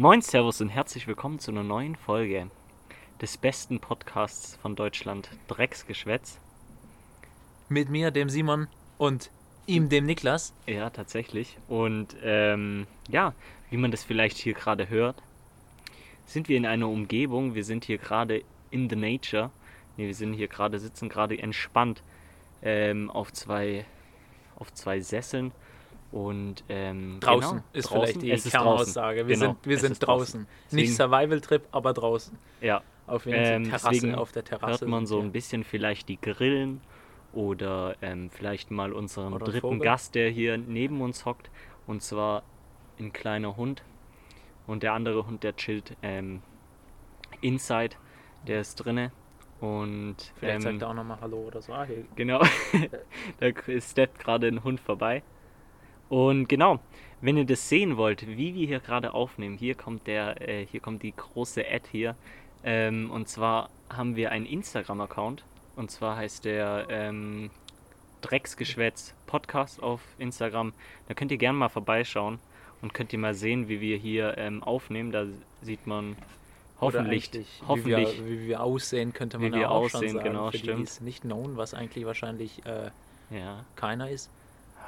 Moin, Servus und herzlich willkommen zu einer neuen Folge des besten Podcasts von Deutschland, Drecksgeschwätz. Mit mir, dem Simon und ihm, dem Niklas. Ja, tatsächlich. Und ähm, ja, wie man das vielleicht hier gerade hört, sind wir in einer Umgebung, wir sind hier gerade in the nature. Ne, wir sind hier gerade, sitzen gerade entspannt ähm, auf, zwei, auf zwei Sesseln. Und ähm, Draußen genau, ist draußen. vielleicht die ist Kernaussage. Wir Genau, sind, wir sind draußen. Deswegen- Nicht Survival-Trip, aber draußen. Ja, Auf, Ähm, ähm, Terrasse, deswegen auf der Terrasse. hört man so ein bisschen vielleicht die Grillen oder ähm, vielleicht mal unseren Oder dritten. Gast, der hier neben uns hockt. Und zwar ein kleiner Hund. Und der andere Hund, der chillt ähm, inside, der ist drinne. Und Vielleicht ähm, sagt er auch nochmal Hallo oder so. Ah, hier. Genau, da steppt gerade ein Hund vorbei. Und genau, wenn ihr das sehen wollt, wie wir hier gerade aufnehmen, hier kommt der, äh, hier kommt die große Ad hier. Ähm, und zwar haben wir einen Instagram-Account. Und zwar heißt der ähm, Drecksgeschwätz Podcast auf Instagram. Da könnt ihr gerne mal vorbeischauen und könnt ihr mal sehen, wie wir hier ähm, aufnehmen. Da sieht man hoffentlich, hoffentlich Wie wir, wie wir aussehen, könnte man Wie wir ja auch schon aussehen, sagen. genau, für die, die stimmt. es nicht known, was eigentlich wahrscheinlich äh, ja, keiner ist.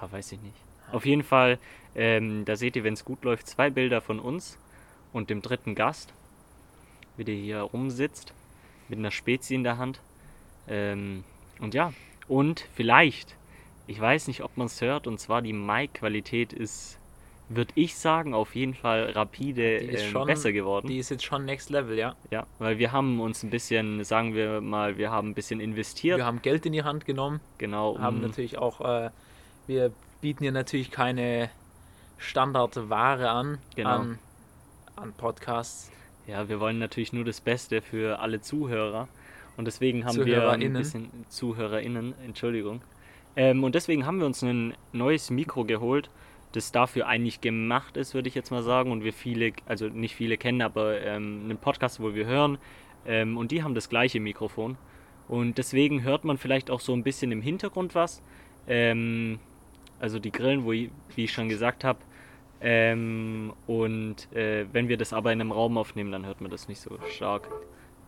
Ja, weiß ich nicht. Auf jeden Fall, ähm, da seht ihr, wenn es gut läuft, zwei Bilder von uns und dem dritten Gast, wie der hier rumsitzt, mit einer Spezie in der Hand. Ähm, und ja, und vielleicht, ich weiß nicht, ob man es hört, und zwar die Mic-Qualität ist, würde ich sagen, auf jeden Fall rapide ähm, schon- besser geworden. Die ist jetzt schon Next Level, ja. ja, weil wir haben uns ein bisschen, sagen wir mal, wir haben ein bisschen investiert. Wir haben Geld in die Hand genommen, genau, haben natürlich auch, äh, wir bieten hier natürlich keine Standardware an, Genau. an, an Podcasts. Ja, wir wollen natürlich nur das Beste für alle Zuhörer. Und deswegen haben wir ein bisschen ZuhörerInnen, Entschuldigung. Ähm, und deswegen haben wir uns ein neues Mikro geholt, das dafür eigentlich gemacht ist, würde ich jetzt mal sagen. Und wir viele, also nicht viele kennen, aber ähm, einen Podcast, wo wir hören. Ähm, und die haben das gleiche Mikrofon. Und deswegen hört man vielleicht auch so ein bisschen im Hintergrund was. Ähm, also die Grillen, wo ich, wie ich schon gesagt habe. Ähm, und äh, wenn wir das aber in einem Raum aufnehmen, dann hört man das nicht so stark.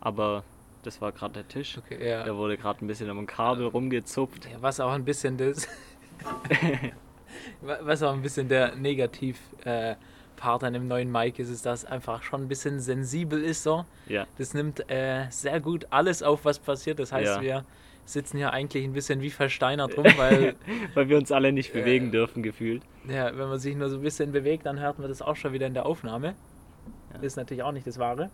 Aber das war gerade der Tisch. Okay, ja. Da wurde gerade ein bisschen am Kabel rumgezupft. Ja, was auch ein bisschen das. Wa- was auch ein bisschen der Negativ äh, Part an dem neuen Mic ist, ist, dass es einfach schon ein bisschen sensibel ist so. Ja, Das nimmt äh, sehr gut alles auf, was passiert. Das heißt, Ja. wir sitzen hier eigentlich ein bisschen wie versteinert rum, weil weil wir uns alle nicht bewegen dürfen, gefühlt. ja, wenn man sich nur so ein bisschen bewegt, dann hört man das auch schon wieder in der Aufnahme. Ja. Das ist natürlich auch nicht das Wahre.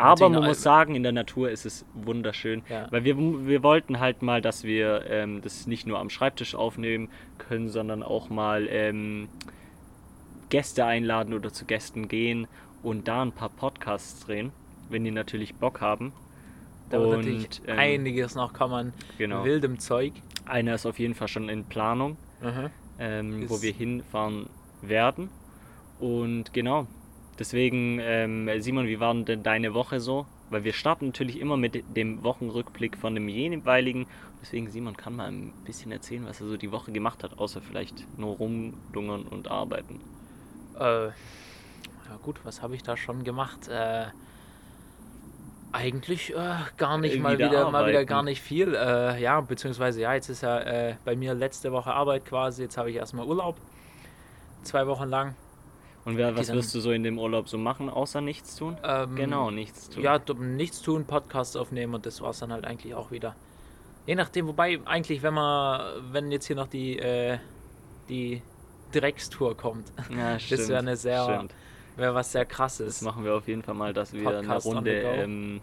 Aber man muss sagen, in der Natur ist es wunderschön. Ja. Weil wir, wir wollten halt mal, dass wir ähm, das nicht nur am Schreibtisch aufnehmen können, sondern auch mal ähm, Gäste einladen oder zu Gästen gehen und da ein paar Podcasts drehen, wenn die natürlich Bock haben. Da wird Und, natürlich ähm, einiges noch kommen. Genau. Wildem Zeug. Einer ist auf jeden Fall schon in Planung. Mhm. ähm, wo wir hinfahren werden. Und genau, deswegen, ähm, Simon, wie war denn deine Woche so? Weil wir starten natürlich immer mit dem Wochenrückblick von dem jeweiligen. Deswegen, Simon kann mal ein bisschen erzählen, was er so die Woche gemacht hat, außer vielleicht nur rumlungern und arbeiten. Äh, ja gut, was habe ich da schon gemacht? Äh, eigentlich äh, gar nicht Äh, mal wieder wieder, mal wieder arbeiten. gar nicht viel. Äh, ja, beziehungsweise ja, jetzt ist ja äh, bei mir letzte Woche Arbeit quasi. Jetzt habe ich erstmal Urlaub. Zwei Wochen lang. Und wer, was wirst du so in dem Urlaub so machen, außer nichts tun? Ähm, Genau, nichts tun. Ja, nichts tun, Podcasts aufnehmen und das war es dann halt eigentlich auch wieder. Je nachdem, wobei eigentlich, wenn man, wenn jetzt hier noch die, äh, die Dreckstour kommt, Ja, stimmt. wäre eine sehr- Stimmt. Wäre was sehr Das krasses. machen wir auf jeden Fall mal, dass wir Podcast eine the Runde ähm,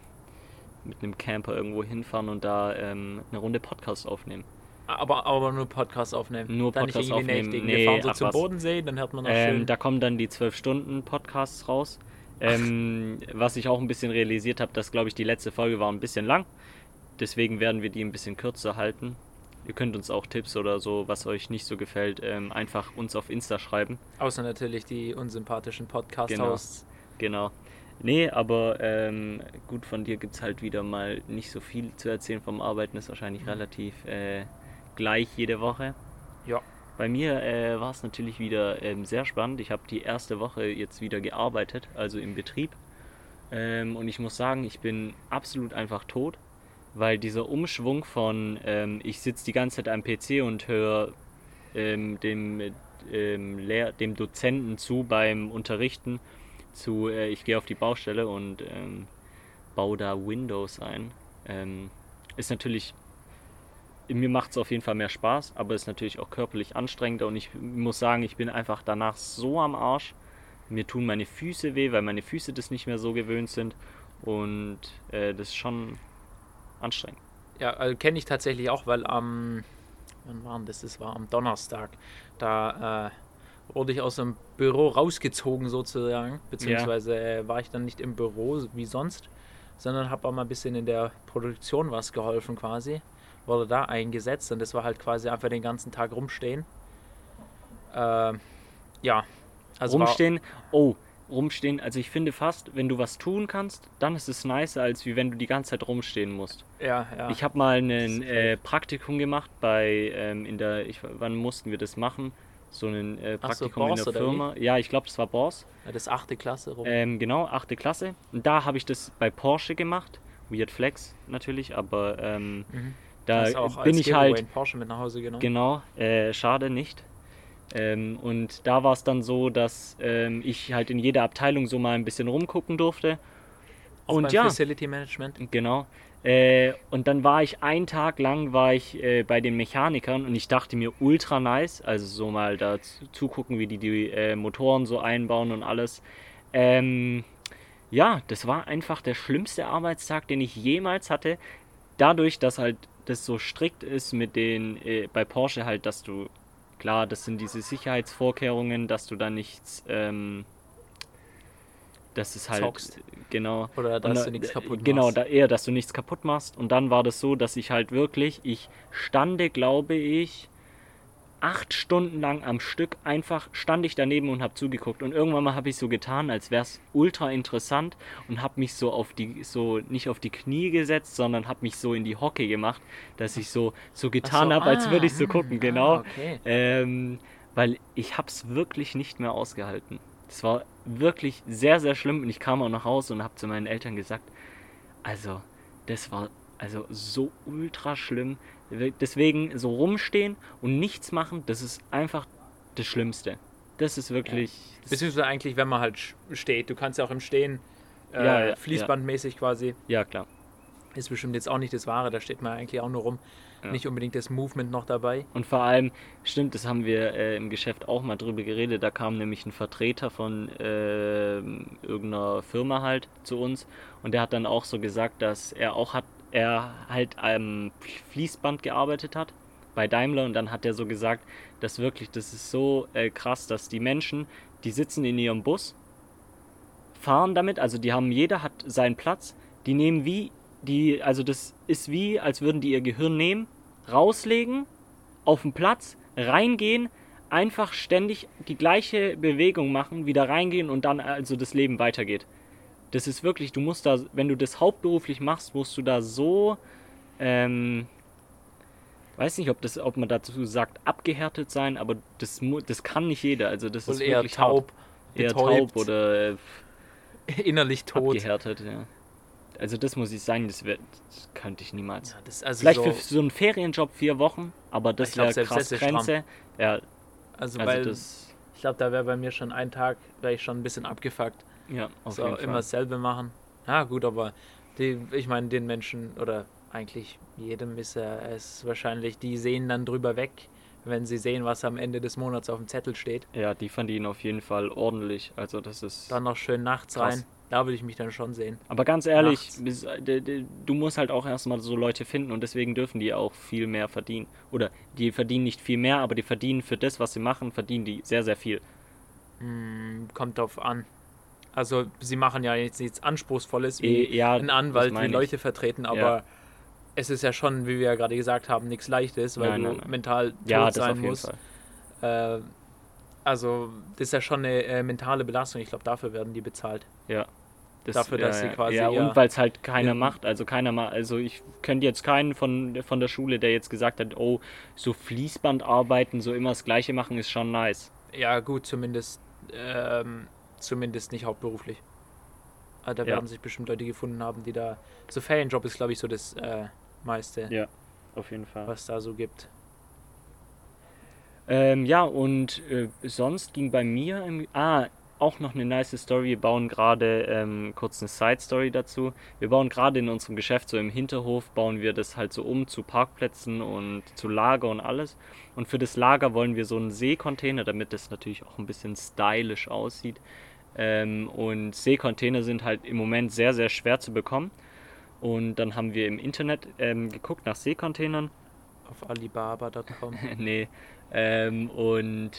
mit einem Camper irgendwo hinfahren und da ähm, eine Runde Podcast aufnehmen. Aber, aber nur Podcast aufnehmen. Nur Dann Podcast nicht irgendwie aufnehmen. nächtigen. Nee, Wir fahren so zum was. Bodensee, dann hört man noch Ähm, schön. da kommen dann die 12-Stunden-Podcasts raus. Ähm, was ich auch ein bisschen realisiert habe, dass, glaube ich, die letzte Folge war ein bisschen lang. Deswegen werden wir die ein bisschen kürzer halten. Ihr könnt uns auch Tipps oder so, was euch nicht so gefällt, ähm, einfach uns auf Insta schreiben. Außer natürlich die unsympathischen Genau. Podcast-Hosts. Genau. Nee, aber ähm, gut, von dir gibt es halt wieder mal nicht so viel zu erzählen vom Arbeiten. Ist wahrscheinlich Mhm. relativ äh, gleich jede Woche. Ja. bei mir äh, war es natürlich wieder ähm, sehr spannend. Ich habe die erste Woche jetzt wieder gearbeitet, also im Betrieb. Ähm, und ich muss sagen, ich bin absolut einfach tot, weil dieser Umschwung von ähm, ich sitze die ganze Zeit am PC und höre ähm, dem, ähm, Lehr dem Dozenten zu beim Unterrichten zu äh, ich gehe auf die Baustelle und ähm, baue da Windows ein. Ähm, ist natürlich mir macht es auf jeden Fall mehr Spaß, aber ist natürlich auch körperlich anstrengender und ich muss sagen, ich bin einfach danach so am Arsch. Mir tun meine Füße weh, weil meine Füße das nicht mehr so gewöhnt sind und äh, das ist schon anstrengend. Ja, also kenne ich tatsächlich auch, weil am, wann war das? Das war am Donnerstag. Da äh, wurde ich aus dem Büro rausgezogen sozusagen, beziehungsweise ja. äh, war ich dann nicht im Büro wie sonst, sondern habe auch mal ein bisschen in der Produktion was geholfen quasi wurde da eingesetzt und das war halt quasi einfach den ganzen Tag rumstehen. Äh, ja. Also rumstehen, oh, rumstehen, also ich finde fast, wenn du was tun kannst, dann ist es nicer, als wie wenn du die ganze Zeit rumstehen musst. Ja, ja. Ich habe mal ein äh, Praktikum gemacht bei, ähm, in der, ich, wann mussten wir das machen? So ein äh, Praktikum so, in der Firma. Ja, ich glaube, das war Boss. Ja, das achte Klasse rum. Ähm, genau, achte Klasse. Und da habe ich das bei Porsche gemacht. Weird Flex natürlich, aber ähm, mhm. Da bin ich halt. Porsche mit nach Hause genommen. Genau, äh, schade nicht. Ähm, und da war es dann so, dass ähm, ich halt in jeder Abteilung so mal ein bisschen rumgucken durfte. Auch und ja. Facility Management. Genau. Äh, und dann war ich einen Tag lang war ich äh, bei den Mechanikern und ich dachte mir ultra nice, also so mal da zugucken, wie die die äh, Motoren so einbauen und alles. Ähm, ja, das war einfach der schlimmste Arbeitstag, den ich jemals hatte. Dadurch, dass halt das so strikt ist mit den, äh, bei Porsche halt, dass du, klar, das sind diese Sicherheitsvorkehrungen, dass du da nichts, ähm, dass es halt, Zockst. genau. Oder dass und, du nichts kaputt genau, machst. Genau, da, eher, dass du nichts kaputt machst. Und dann war das so, dass ich halt wirklich, ich stande, glaube ich, acht Stunden lang am Stück einfach stand ich daneben und habe zugeguckt und irgendwann mal habe ich so getan, als wäre es ultra interessant und habe mich so auf die so nicht auf die Knie gesetzt, sondern habe mich so in die Hocke gemacht, dass ich so so getan so, habe, als würde ich so ah, gucken, genau, ah, okay. ähm, weil ich habe es wirklich nicht mehr ausgehalten. Es war wirklich sehr sehr schlimm und ich kam auch nach Hause und habe zu meinen Eltern gesagt, also das war also so ultra schlimm. Deswegen so rumstehen und nichts machen, das ist einfach das Schlimmste. Das ist wirklich. Ja. Beziehungsweise eigentlich, wenn man halt steht. Du kannst ja auch im Stehen äh, ja, ja, fließbandmäßig quasi. Ja, klar. Ist bestimmt jetzt auch nicht das Wahre, da steht man eigentlich auch nur rum. Nicht unbedingt das Movement noch dabei. Und vor allem, stimmt, das haben wir äh, im Geschäft auch mal drüber geredet. Da kam nämlich ein Vertreter von äh, irgendeiner Firma halt zu uns und der hat dann auch so gesagt, dass er auch hat er halt am Fließband gearbeitet hat bei Daimler und dann hat er so gesagt, dass wirklich, das ist so äh, krass, dass die Menschen, die sitzen in ihrem Bus, fahren damit, also die haben, jeder hat seinen Platz, die nehmen wie, die, also das ist wie, als würden die ihr Gehirn nehmen, rauslegen, auf den Platz, reingehen, einfach ständig die gleiche Bewegung machen, wieder reingehen und dann also das Leben weitergeht das ist wirklich, du musst da, wenn du das hauptberuflich machst, musst du da so, ähm, weiß nicht, ob das, ob man dazu sagt, abgehärtet sein, aber das, das kann nicht jeder. Also das Und ist eher wirklich taub, eher taub oder äh, innerlich tot. Abgehärtet, ja. Also das muss ich sagen, das, wär, das könnte ich niemals. Ja, das also Vielleicht so für so einen Ferienjob vier Wochen, aber das wäre krass Grenze. Ja, also, also weil das, ich glaube, da wäre bei mir schon ein Tag, wäre ich schon ein bisschen abgefuckt. Ja, auf so, jeden Fall. immer dasselbe machen. Ja, gut, aber die, ich meine, den Menschen oder eigentlich jedem ist es wahrscheinlich, die sehen dann drüber weg, wenn sie sehen, was am Ende des Monats auf dem Zettel steht. Ja, die verdienen auf jeden Fall ordentlich. Also das ist. Dann noch schön nachts krass. rein. Da würde ich mich dann schon sehen. Aber ganz ehrlich, bis, du musst halt auch erstmal so Leute finden und deswegen dürfen die auch viel mehr verdienen. Oder die verdienen nicht viel mehr, aber die verdienen für das, was sie machen, verdienen die sehr, sehr viel. Hm, kommt drauf an. Also sie machen ja jetzt nichts Anspruchsvolles wie e, ja, ein Anwalt, wie Leute vertreten, aber ja. es ist ja schon, wie wir ja gerade gesagt haben, nichts Leichtes, weil nein, du nein, nein. mental tot ja, sein musst. Äh, also das ist ja schon eine äh, mentale Belastung. Ich glaube, dafür werden die bezahlt. Ja, Das, Dafür, dass sie quasi Ja, und weil es halt keiner macht. Also keiner macht. Also ich könnte jetzt keinen von, von der Schule, der jetzt gesagt hat, oh, so Fließband arbeiten, so immer das Gleiche machen, ist schon nice. Ja, gut, zumindest, ähm, zumindest nicht hauptberuflich. Aber da Ja. werden sich bestimmt Leute gefunden haben, die da. So Ferienjob ist, glaube ich, so das äh, meiste, Ja, auf jeden Fall. was da so gibt. Ähm, ja, und äh, sonst ging bei mir im, ah, auch noch eine nice Story. Wir bauen gerade ähm, kurz eine Side Story dazu. Wir bauen gerade in unserem Geschäft, so im Hinterhof, bauen wir das halt so um zu Parkplätzen und zu Lager und alles. Und für das Lager wollen wir so einen Seekontainer, damit das natürlich auch ein bisschen stylisch aussieht. Ähm, und Seekontainer sind halt im Moment sehr, sehr schwer zu bekommen. Und dann haben wir im Internet ähm, geguckt nach Seekontainern Auf Alibaba.com. nee. Ähm, und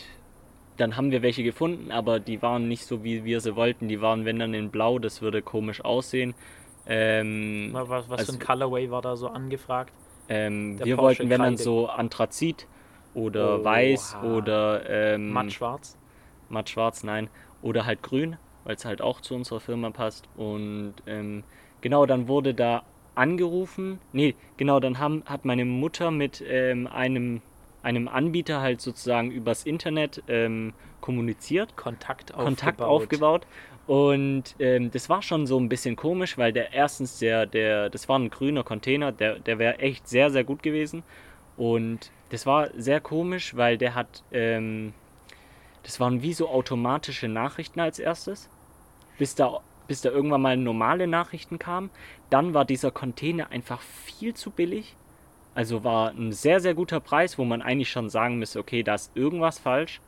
dann haben wir welche gefunden, aber die waren nicht so, wie wir sie wollten. Die waren, wenn dann in Blau, das würde komisch aussehen. Ähm, was was Also- für ein Colorway war da so angefragt? ähm, wir Porsche wollten, wenn dann so Anthrazit oder Oha. Weiß oder ähm, Matt schwarz. matt schwarz, nein. Oder halt grün, weil es halt auch zu unserer Firma passt. Und ähm, genau, dann wurde da angerufen. Nee, genau, dann haben, hat meine Mutter mit ähm, einem, einem Anbieter halt sozusagen übers Internet ähm, kommuniziert. Kontakt aufgebaut. Kontakt aufgebaut. Und ähm, das war schon so ein bisschen komisch, weil der erstens, der, der, das war ein grüner Container, der, der wäre echt sehr, sehr gut gewesen. Und das war sehr komisch, weil der hat, ähm, das waren wie so automatische Nachrichten als erstes, bis da, bis da irgendwann mal normale Nachrichten kamen. Dann war dieser Container einfach viel zu billig. Also war ein sehr, sehr guter Preis, wo man eigentlich schon sagen müsste, okay, da ist irgendwas falsch.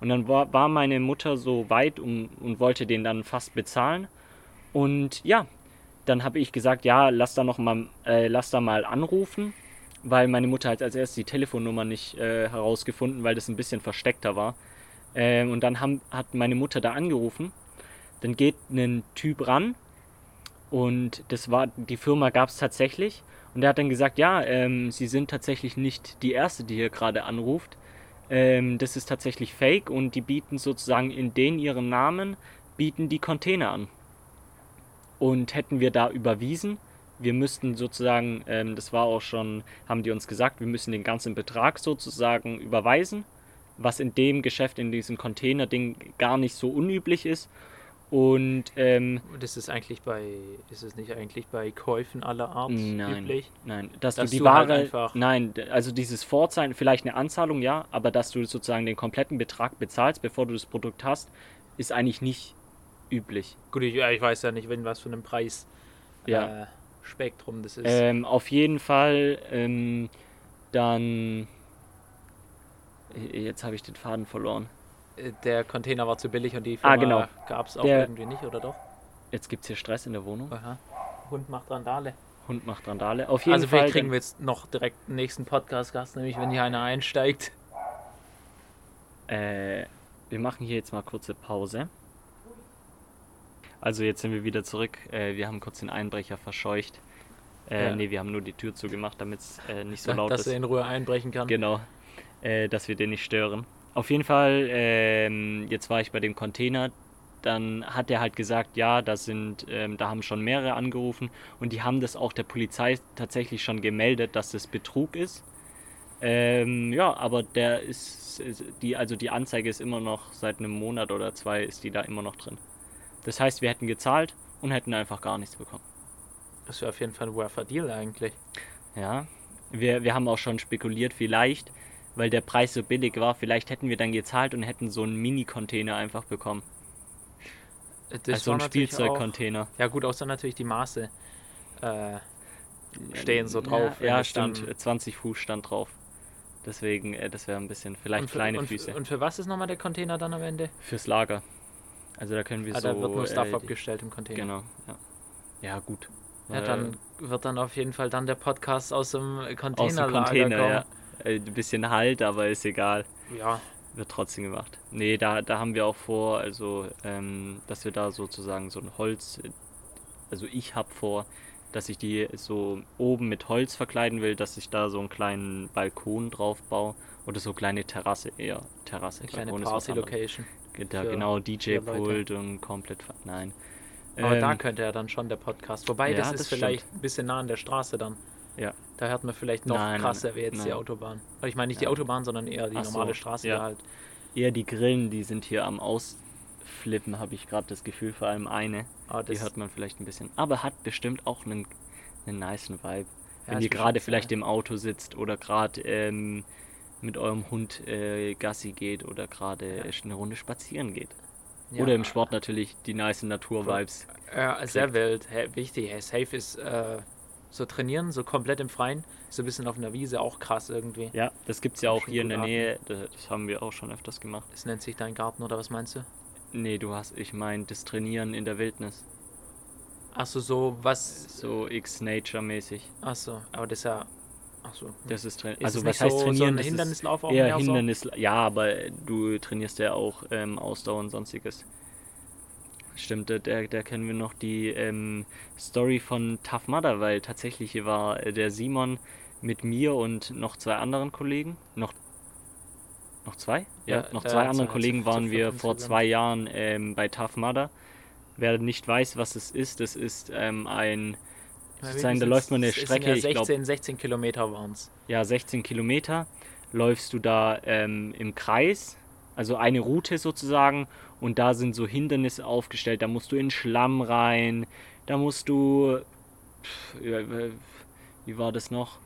Und dann war, war meine Mutter so weit und, und wollte den dann fast bezahlen. Und ja, dann habe ich gesagt, ja, lass da noch mal, äh, lass da mal anrufen, weil meine Mutter hat als erstes die Telefonnummer nicht äh, herausgefunden, weil das ein bisschen versteckter war. Ähm, und dann haben, hat meine Mutter da angerufen. Dann geht ein Typ ran und das war, die Firma gab es tatsächlich. Und der hat dann gesagt, ja, ähm, sie sind tatsächlich nicht die erste, die hier gerade anruft. Ähm, das ist tatsächlich fake und die bieten sozusagen in den ihrem Namen, bieten die Container an. Und hätten wir da überwiesen, wir müssten sozusagen, ähm, das war auch schon, haben die uns gesagt, wir müssen den ganzen Betrag sozusagen überweisen, was in dem Geschäft, in diesem Container-Ding gar nicht so unüblich ist. Und ähm, Das ist eigentlich bei, ist es nicht eigentlich bei Käufen aller Art Nein. üblich? Nein, dass, Dass du die du halt Ware, einfach- nein, also dieses Vorzeigen, vielleicht eine Anzahlung, ja, aber dass du sozusagen den kompletten Betrag bezahlst, bevor du das Produkt hast, ist eigentlich nicht üblich. Gut, ich, ich weiß ja nicht, wenn was für einem Preis Ja. äh, Spektrum das ist. Ähm, auf jeden Fall, ähm, dann, jetzt habe ich den Faden verloren. Äh, Der Container war zu billig und die Ah, Firma genau. gab es auch Der- irgendwie nicht, oder doch? Jetzt gibt es hier Stress in der Wohnung. Aha. Hund macht Randale. Hund macht Randale. Auf jeden Also Fall. vielleicht kriegen wir jetzt noch direkt einen nächsten Podcast-Gast, nämlich wenn hier einer einsteigt. Äh, wir machen hier jetzt mal kurze Pause. Also jetzt sind wir wieder zurück. Äh, wir haben kurz den Einbrecher verscheucht. Äh, Ja. Nee, wir haben nur die Tür zugemacht, damit es äh, nicht so laut dass ist. er in Ruhe einbrechen kann. Genau. Äh, dass wir den nicht stören. Auf jeden Fall, ähm, jetzt war ich bei dem Container. Dann hat er halt gesagt, ja, da sind, ähm, da haben schon mehrere angerufen und die haben das auch der Polizei tatsächlich schon gemeldet, dass das Betrug ist. Ähm, ja, aber der ist, ist die, also die Anzeige ist immer noch seit einem Monat oder zwei ist die da immer noch drin. Das heißt, wir hätten gezahlt und hätten einfach gar nichts bekommen. Das wäre auf jeden Fall ein worther Deal eigentlich. Ja, wir, wir haben auch schon spekuliert, vielleicht, weil der Preis so billig war, vielleicht hätten wir dann gezahlt und hätten so einen Mini-Container einfach bekommen. Das also auch- Spielzeugcontainer. Ja gut, außer natürlich die Maße äh, stehen so drauf. Ja, ja dann- 20 Fuß stand drauf. Deswegen, äh, das wäre ein bisschen, vielleicht und für, kleine und, Füße. Und für was ist nochmal der Container dann am Ende? Fürs Lager. Also da können wir Ah, so... da wird nur Stuff äh, abgestellt im Container. Genau, ja. Ja, gut. Ja, Äh, dann wird dann auf jeden Fall dann der Podcast aus dem aus dem Container, kommen. ja. Äh, Ein bisschen Halt, aber ist egal. ja. Wird trotzdem gemacht. Nee, da, da haben wir auch vor, also, ähm, dass wir da sozusagen so ein Holz, also ich habe vor, dass ich die so oben mit Holz verkleiden will, dass ich da so einen kleinen Balkon drauf baue oder so kleine Terrasse eher. Terrasse, Eine kleine. Party-Location. Da genau DJ-Pult und komplett. Nein. Aber Ähm, da könnte ja dann schon der Podcast. Wobei, ja, das ist das vielleicht ein bisschen nah an der Straße dann. Ja. Da hört man vielleicht noch Nein, krasser wie jetzt die nein. Autobahn. Aber ich meine nicht die Ja. Autobahn, sondern eher die Ach so, normale Straße ja. halt. Eher die Grillen, die sind hier am Ausflippen, habe ich gerade das Gefühl, vor allem eine. Aber Die hört man vielleicht ein bisschen. Aber hat bestimmt auch einen, einen nicen Vibe. Ja, Wenn ihr gerade vielleicht im Auto sitzt oder gerade ähm, mit eurem Hund äh, Gassi geht oder gerade eine Runde spazieren geht. ja, Oder im Sport natürlich die nice Natur-Vibes. Ja, sehr wild. Hey, wichtig. Hey, safe ist äh, so trainieren, so komplett im Freien. So ein bisschen auf einer Wiese, auch krass irgendwie. Ja, das gibt es ja auch hier in der atmen. Nähe. Das, haben wir auch schon öfters gemacht. Das nennt sich dein Garten oder was meinst du? Nee, du hast, ich meine, das Trainieren in der Wildnis. Achso, so was. So X-Nature-mäßig. Achso, aber das ist ja. Achso. Das ist Tra Ist Also was heißt so, trainieren? So ein Hindernislauf auch eher mehr so? Hindernis. Ja, aber du trainierst ja auch ähm, Ausdauer und sonstiges. Stimmt, der, der kennen wir noch die ähm, Story von Tough Mudder, weil tatsächlich hier war äh, der Simon mit mir und noch zwei anderen Kollegen. Noch, noch zwei? Ja, Ja, noch äh, zwei zwei, anderen Kollegen waren wir vor zwei Jahren ähm, bei Tough Mudder. Wer nicht weiß, was es ist, das ist ähm, ein sozusagen, da läuft man eine Strecke, Ja ich glaub- 16, 16 Kilometer waren es. ja, 16 Kilometer läufst du da ähm, im Kreis, also eine Route sozusagen, und da sind so Hindernisse aufgestellt. Da musst du in Schlamm rein, da musst du, ja, wie war das noch?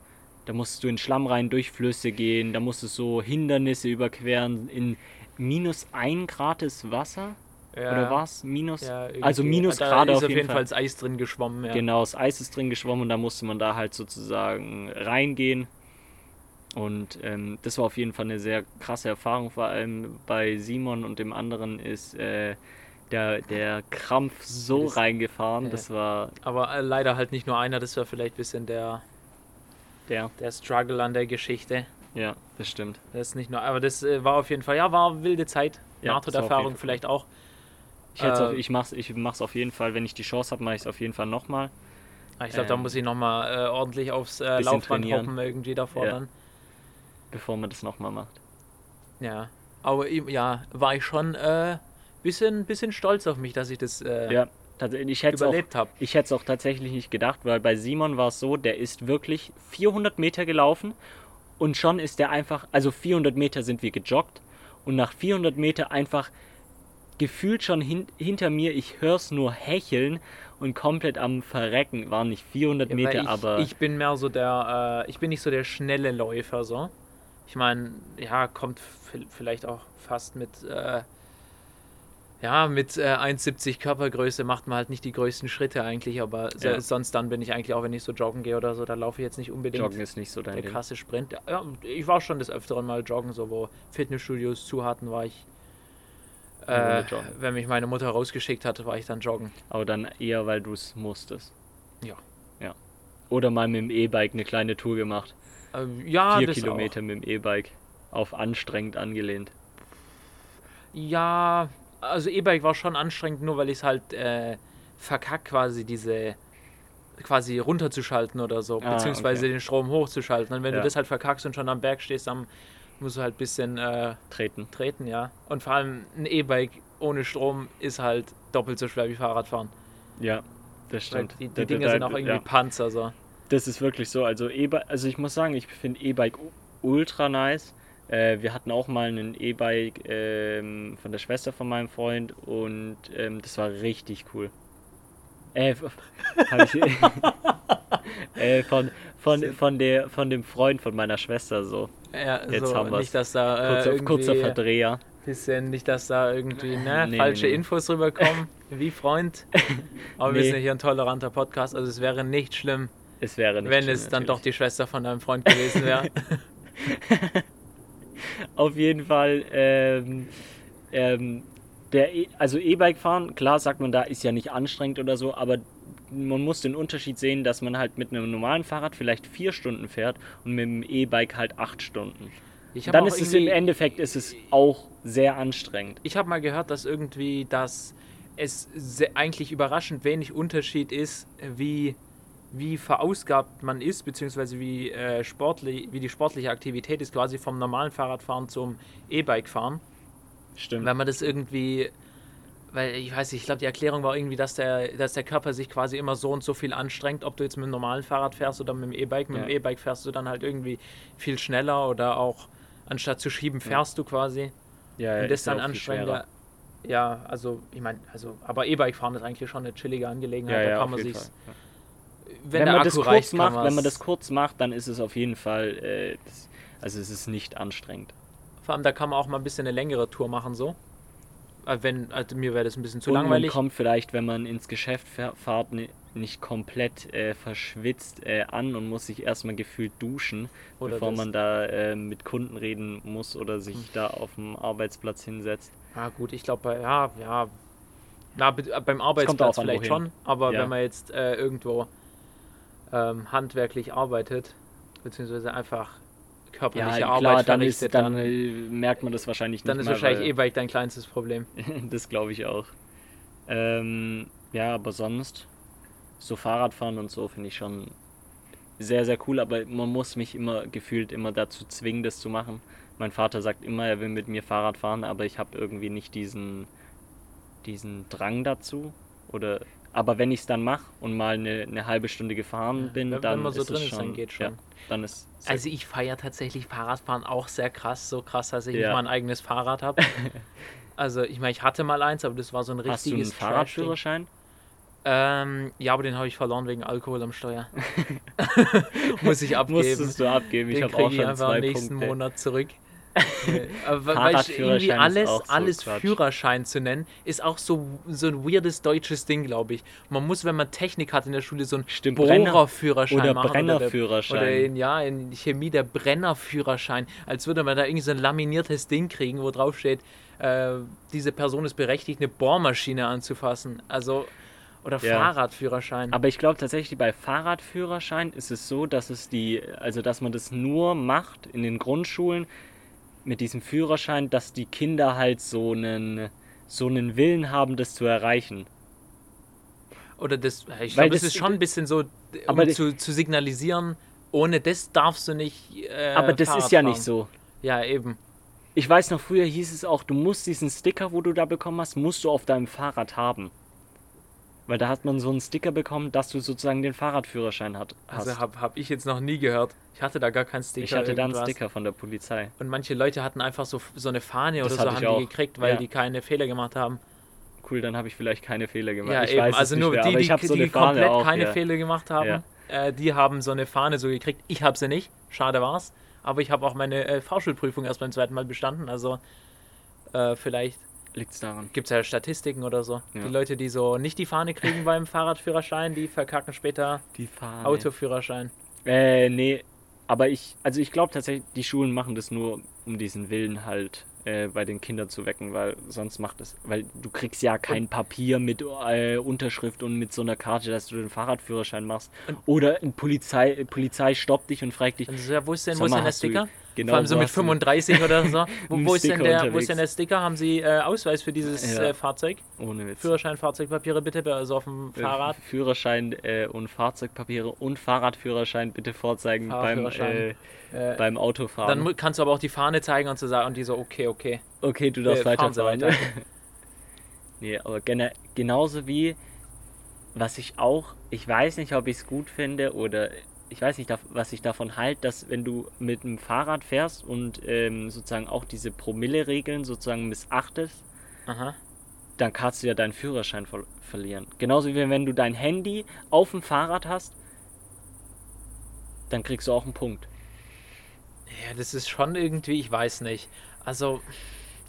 Da musst du in Schlamm rein, durch Flüsse gehen, da musst du so Hindernisse überqueren in minus 1 Grad Wasser. Oder was? Minus? Ja, also minus da Grad ist auf jeden Fall. das Eis drin geschwommen. Ja. Genau, das Eis ist drin geschwommen und da musste man da halt sozusagen reingehen. Und ähm, das war auf jeden Fall eine sehr krasse Erfahrung. Vor allem bei Simon und dem anderen ist äh, der, der Krampf so Das- reingefahren. ja. Das war Aber äh, leider halt nicht nur einer, das war vielleicht ein bisschen der, der. der Struggle an der Geschichte. Ja, das stimmt. Das ist nicht nur, aber das äh, war auf jeden Fall, ja, war wilde Zeit. Ja, Nahtoderfahrung vielleicht auch. Ich, Äh, auf, ich mach's, ich mach's auf jeden Fall, wenn ich die Chance habe, mache ich es auf jeden Fall nochmal. Ah, Ich glaube, da Ähm, muss ich nochmal äh, ordentlich aufs äh, Laufband trainieren. hoppen irgendwie davor Ja. dann. Bevor man das nochmal macht. Ja. Aber ja, war ich schon äh, bisschen, bisschen stolz auf mich, dass ich das äh, Ja. Ich überlebt habe. ich hätte es auch tatsächlich nicht gedacht, weil bei Simon war es so, der ist wirklich 400 Meter gelaufen und schon ist der einfach, also 400 Meter sind wir gejoggt und nach 400 Meter einfach gefühlt schon hin, hinter mir, ich höre es nur hecheln und komplett am Verrecken. Waren nicht 400 Ja, Meter, ich, aber ich bin mehr so der, äh, ich bin nicht so der schnelle Läufer so. Ich meine, ja, kommt vielleicht auch fast mit, äh, ja, mit äh, 1,70 Körpergröße macht man halt nicht die größten Schritte eigentlich, aber Ja. sonst dann bin ich eigentlich auch, wenn ich so joggen gehe oder so, da laufe ich jetzt nicht unbedingt Joggen ist nicht so dein der Ding. krasse Sprint. Ja, ich war schon des Öfteren mal joggen, so wo Fitnessstudios zu hatten, war ich. Äh, wenn mich meine Mutter rausgeschickt hatte, war ich dann joggen. Aber dann eher, weil du es musstest. Ja. Ja. Oder mal mit dem E-Bike eine kleine Tour gemacht. Äh, ja, Vier Kilometer mit dem E-Bike. Auf anstrengend angelehnt. Auch. Ja, also E-Bike war schon anstrengend, nur weil ich es halt äh, verkack quasi diese quasi runterzuschalten oder so, Ah, beziehungsweise okay. den Strom hochzuschalten. Und wenn Ja. du das halt verkackst und schon am Berg stehst, dann musst du halt ein bisschen äh, Treten. treten, ja. Und vor allem ein E-Bike ohne Strom ist halt doppelt so schwer wie Fahrradfahren. Ja, das Weil stimmt. die, Da- die Dinger sind auch irgendwie ja. Panzer so. Das ist wirklich so. Also E-Bike, also ich muss sagen, ich finde E-Bike ultra nice. Äh, wir hatten auch mal ein E-Bike ähm, von der Schwester von meinem Freund und ähm, das war richtig cool. Äh, ich, äh, von, von, von, der, von dem Freund von meiner Schwester so. Ja, Jetzt so, haben wir's. nicht, dass da äh, Kurzer, kurzer Verdreher. bisschen, nicht, dass da irgendwie ne, Nee, falsche nee. Infos rüberkommen, wie Freund. Aber wir Nee. sind ja hier ein toleranter Podcast, also es wäre nicht schlimm, Es wäre nicht wenn schlimm, es dann doch natürlich. die Schwester von deinem Freund gewesen wäre. Auf jeden Fall, ähm, ähm, der e also E-Bike fahren, klar sagt man da, ist ja nicht anstrengend oder so, aber man muss den Unterschied sehen, dass man halt mit einem normalen Fahrrad vielleicht vier Stunden fährt und mit dem E-Bike halt acht Stunden. Dann ist es im Endeffekt ist es auch sehr anstrengend. Ich habe mal gehört, dass irgendwie, dass es eigentlich überraschend wenig Unterschied ist, wie, wie verausgabt man ist, beziehungsweise wie, äh, sportlich, wie die sportliche Aktivität ist, quasi vom normalen Fahrradfahren zum E-Bike fahren. Stimmt. Wenn man das irgendwie weil ich weiß nicht, ich glaube, die Erklärung war irgendwie, dass der, dass der Körper sich quasi immer so und so viel anstrengt, ob du jetzt mit dem normalen Fahrrad fährst oder mit dem E-Bike. Mit Ja. dem E-Bike fährst du dann halt irgendwie viel schneller oder auch anstatt zu schieben, fährst du quasi. Ja, und das ist ja dann anstrengender. Ja, also ich meine, also, aber E-Bike fahren ist eigentlich schon eine chillige Angelegenheit. Ja, ja, da kann man sich. Ja. Wenn, Wenn, man Akku das kurz reicht, macht, wenn man das kurz macht, dann ist es auf jeden Fall, äh, das, also es ist nicht anstrengend. Vor allem, da kann man auch mal ein bisschen eine längere Tour machen, so. Äh, Wenn, also mir wäre das ein bisschen zu Und langweilig. man kommt vielleicht, wenn man ins Geschäft fähr- fährt, ni- nicht komplett äh, verschwitzt äh, an und muss sich erstmal gefühlt duschen, Oder bevor das. man da äh, mit Kunden reden muss oder sich Hm. da auf dem Arbeitsplatz hinsetzt. Ja, gut, ich glaube, ja, ja. Na, äh, beim Arbeitsplatz vielleicht schon, aber Ja. wenn man jetzt äh, irgendwo ähm, handwerklich arbeitet, beziehungsweise einfach körperliche Ja, Arbeit klar, dann, ist, dann, äh, merkt man das wahrscheinlich dann nicht ist mal, wahrscheinlich E-Bike dein kleinstes Problem. das glaube ich auch. Ähm, ja, aber sonst, so Fahrradfahren und so finde ich schon sehr, sehr cool, aber man muss mich immer gefühlt immer dazu zwingen, das zu machen. Mein Vater sagt immer, er will mit mir Fahrrad fahren, aber ich habe irgendwie nicht diesen, diesen Drang dazu. Oder, aber wenn ich es dann mache und mal eine, eine halbe Stunde gefahren bin, wenn- dann wenn man so ist drin es ist, schon, dann geht schon. Ja, dann ist Also ich feiere tatsächlich Fahrradfahren auch sehr krass, so krass, dass ich Ja. nicht mal ein eigenes Fahrrad habe. also ich meine, ich hatte mal eins, aber das war so ein Hast du einen richtiges. Fahrradführerschein? Ähm, ja, aber den habe ich verloren wegen Alkohol am Steuer. Muss ich abgeben. Musstest du abgeben. Ich Den habe auch kriege ich schon einfach zwei nächsten Punkte. Monat zurück. Weil irgendwie alles, so alles Quatsch. Führerschein zu nennen, ist auch so, so ein weirdes deutsches Ding, glaube ich. Man muss, wenn man Technik hat in der Schule, so einen Stimmt, Bohrerführerschein oder machen. Brennerführerschein. Oder, in, ja, in Chemie der Brennerführerschein. Als würde man da irgendwie so ein laminiertes Ding kriegen, wo drauf steht, äh, diese Person ist berechtigt, eine Bohrmaschine anzufassen. Also, oder Ja. Fahrradführerschein. Aber ich glaube tatsächlich bei Fahrradführerschein ist es so, dass es die, also dass man das nur macht in den Grundschulen mit diesem Führerschein, dass die Kinder halt so einen so einen Willen haben, das zu erreichen. Oder das, ich Weil glaube, es das- ist schon ein bisschen so, um Aber das- zu, zu signalisieren, ohne das darfst du nicht. Äh, Aber das Fahrrad ist ja fahren. nicht so. Ja, eben. Ich weiß noch, früher hieß es auch, du musst diesen Sticker, wo du da bekommen hast, musst du auf deinem Fahrrad haben. Weil da hat man so einen Sticker bekommen, dass du sozusagen den Fahrradführerschein hat, hast. Also habe hab ich jetzt noch nie gehört. Ich hatte da gar keinen Sticker. ich hatte da einen irgendwas. Sticker von der Polizei. Und manche Leute hatten einfach so, so eine Fahne Das oder so haben die auch. gekriegt, weil Ja. die keine Fehler gemacht haben. Cool, dann habe ich vielleicht keine Fehler gemacht. Ja, ich eben. weiß Also nur mehr, die, die, so die komplett auch, keine ja. Fehler gemacht haben, Ja. äh, die haben so eine Fahne so gekriegt. Ich habe sie nicht. Schade war's. Aber ich habe auch meine äh, Fahrschulprüfung erst beim zweiten Mal bestanden. Also äh, vielleicht Liegt's daran. gibt es ja Statistiken oder so. Ja. Die Leute, die so nicht die Fahne kriegen beim Fahrradführerschein, die verkacken später Die Fahne. Autoführerschein. Äh, nee. Aber ich, also ich glaube tatsächlich, die Schulen machen das nur, um diesen Willen halt äh, bei den Kindern zu wecken, weil sonst macht es, weil du kriegst ja kein Papier mit äh, Unterschrift und mit so einer Karte, dass du den Fahrradführerschein machst. Oder ein Polizei, Polizei stoppt dich und fragt dich, Also, ja, wo ist denn, wo ist denn der Sticker? Genau, Vor allem so mit hast du- 35 oder so. Wo, wo, ist der, wo ist denn der Sticker? Haben Sie äh, Ausweis für dieses Ja. äh, Fahrzeug? ohne Witz. Führerschein, Fahrzeugpapiere bitte, also auf dem Äh, Fahrrad. Führerschein äh, und Fahrzeugpapiere und Fahrradführerschein bitte vorzeigen beim, äh, Äh, beim Autofahren. dann kannst du aber auch die Fahne zeigen und, so sagen, und die so, okay, okay. Okay, du darfst weiterfahren. weiter. nee, aber gene genauso wie, was ich auch, ich weiß nicht, ob ich es gut finde oder ich weiß nicht, was ich davon halte, dass wenn du mit dem Fahrrad fährst und ähm, sozusagen auch diese Promille-Regeln sozusagen missachtest, Aha. dann kannst du ja deinen Führerschein ver verlieren. Genauso wie wenn du dein Handy auf dem Fahrrad hast, dann kriegst du auch einen Punkt. Ja, das ist schon irgendwie, ich weiß nicht. Also,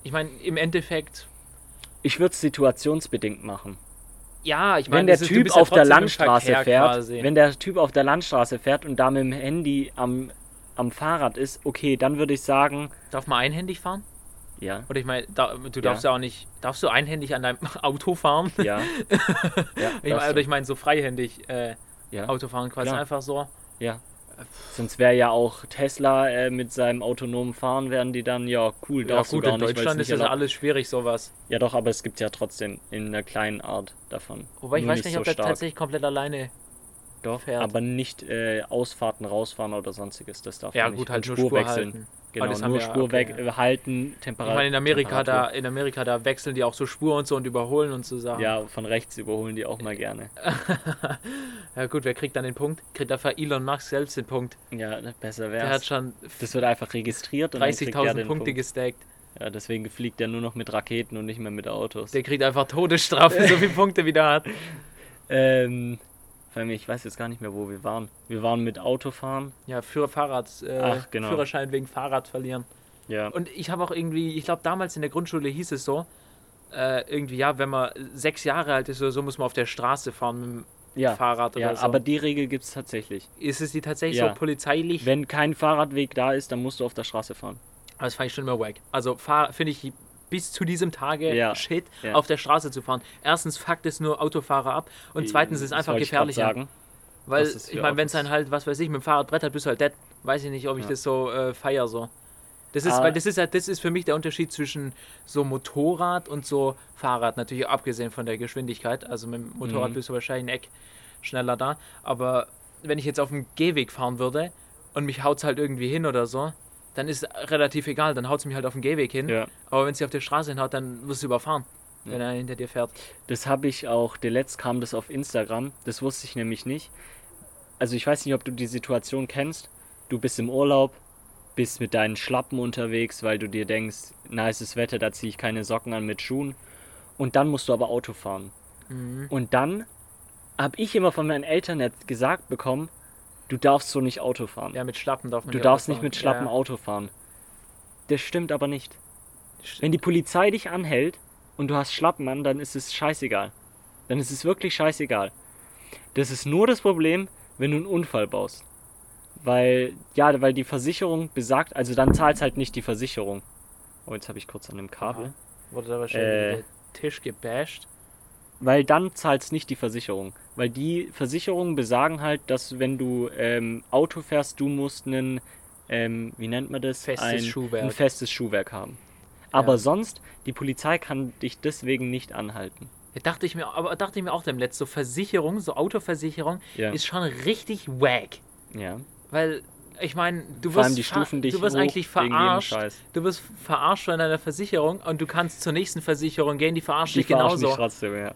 ich meine, im Endeffekt, Ich würde es situationsbedingt machen. Ja, ich wenn meine, der ist- du Typ ja auf der Landstraße fährt, quasi. wenn der Typ auf der Landstraße fährt und da mit dem Handy am, am Fahrrad ist, okay, dann würde ich sagen, Darf man einhändig fahren? ja, Oder ich meine, da, du darfst ja. auch nicht, darfst du einhändig an deinem Auto fahren? ja, ja, Ich meine, oder ich meine, so freihändig äh, Auto fahren quasi einfach so. ja. Sonst wäre ja auch Tesla äh, mit seinem autonomen Fahren, wären die dann, ja, cool, Ja darfst gut, du gar in nicht, Deutschland nicht ist das alles schwierig, sowas. Ja doch, aber es gibt ja trotzdem in einer kleinen Art davon. Wobei ich Nur weiß nicht, so ob der stark. tatsächlich komplett alleine Doch, fährt. aber nicht äh, Ausfahrten, rausfahren oder sonstiges, das darf Ja, man gut, nicht. halt Und nur Spur Spur wechseln. halten. Genau, das haben nur wir- Spur okay, weg, äh, halten, Temperatur. Ich meine, in Amerika, da, in Amerika, da wechseln die auch so Spur und so und überholen und so Sachen. Ja, von rechts überholen die auch mal gerne. ja gut, wer kriegt dann den Punkt? Kriegt dafür Elon Musk selbst den Punkt. Ja, besser Der hat schon Das wird einfach registriert und dann kriegt der 30.000 den Punkte Punkt. gestackt. Ja, deswegen fliegt er nur noch mit Raketen und nicht mehr mit Autos. Der kriegt einfach Todesstrafe, so viele Punkte wie der hat. Ähm, vor ich weiß jetzt gar nicht mehr, wo wir waren. Wir waren mit Autofahren. Ja, für Fahrrad, äh, Ach, genau. Führerschein wegen Fahrrad verlieren. Ja. Und ich habe auch irgendwie, ich glaube damals in der Grundschule hieß es so, äh, irgendwie, ja, wenn man sechs Jahre alt ist oder so, muss man auf der Straße fahren mit dem ja. Fahrrad oder Ja, so. aber die Regel gibt es tatsächlich. ist es die tatsächlich Ja. so polizeilich? Wenn kein Fahrradweg da ist, dann musst du auf der Straße fahren. Aber das fand ich schon immer wack. Also finde ich bis zu diesem Tage Ja, shit, ja. auf der Straße zu fahren. Erstens fuckt es nur Autofahrer ab und zweitens ist es einfach gefährlicher. Weil, es ich meine, wenn es dann halt, was weiß ich, mit dem Fahrrad brettert, bist du halt dead. Weiß ich nicht, ob ich Ja. das so äh, feier so. Das ist, Ah. weil das ist halt, das ist für mich der Unterschied zwischen so Motorrad und so Fahrrad, natürlich abgesehen von der Geschwindigkeit. Also mit dem Motorrad Mhm. bist du wahrscheinlich ein Eck schneller da. Aber wenn ich jetzt auf dem Gehweg fahren würde und mich haut's halt irgendwie hin oder so, dann ist relativ egal, dann haut's mich halt auf dem Gehweg hin. Ja. Aber wenn sie auf der Straße hinhaut, dann wirst du überfahren, Ja. wenn er hinter dir fährt. Das habe ich auch, der letzt kam das auf Instagram. Das wusste ich nämlich nicht. Also ich weiß nicht, ob du die Situation kennst. Du bist im Urlaub, bist mit deinen Schlappen unterwegs, weil du dir denkst, nices Wetter, da ziehe ich keine Socken an mit Schuhen. Und dann musst du aber Auto fahren. Mhm. Und dann habe ich immer von meinen Eltern jetzt gesagt bekommen, du darfst so nicht Auto fahren. Ja, mit Schlappen darf man du darfst nicht mit. Schlappen Ja, Auto fahren. Das stimmt aber nicht. ja. Wenn die Polizei dich anhält und du hast Schlappen an, dann ist es scheißegal. Dann ist es wirklich scheißegal. Das ist nur das Problem, wenn du einen Unfall baust. Weil, ja, weil die Versicherung besagt, also dann zahlst halt nicht die Versicherung. Oh, jetzt habe ich kurz an dem Kabel. Aha. Wurde da wahrscheinlich Äh. der Tisch gebasht. Weil dann zahlst nicht die Versicherung. Weil die Versicherungen besagen halt, dass wenn du ähm, Auto fährst, du musst einen, ähm, wie nennt man das? Festes ein, Schuhwerk. Ein festes Schuhwerk haben. Aber Ja. sonst, die Polizei kann dich deswegen nicht anhalten. Ja, dachte ich mir, aber dachte ich mir auch dem Letzt, so Versicherung, so Autoversicherung Ja. ist schon richtig wack. Ja. Weil, ich meine, du wirst, die stufen dich du wirst eigentlich verarscht. Du wirst verarscht von deiner Versicherung und du kannst zur nächsten Versicherung gehen, die verarscht Die dich genauso. dich trotzdem, ja.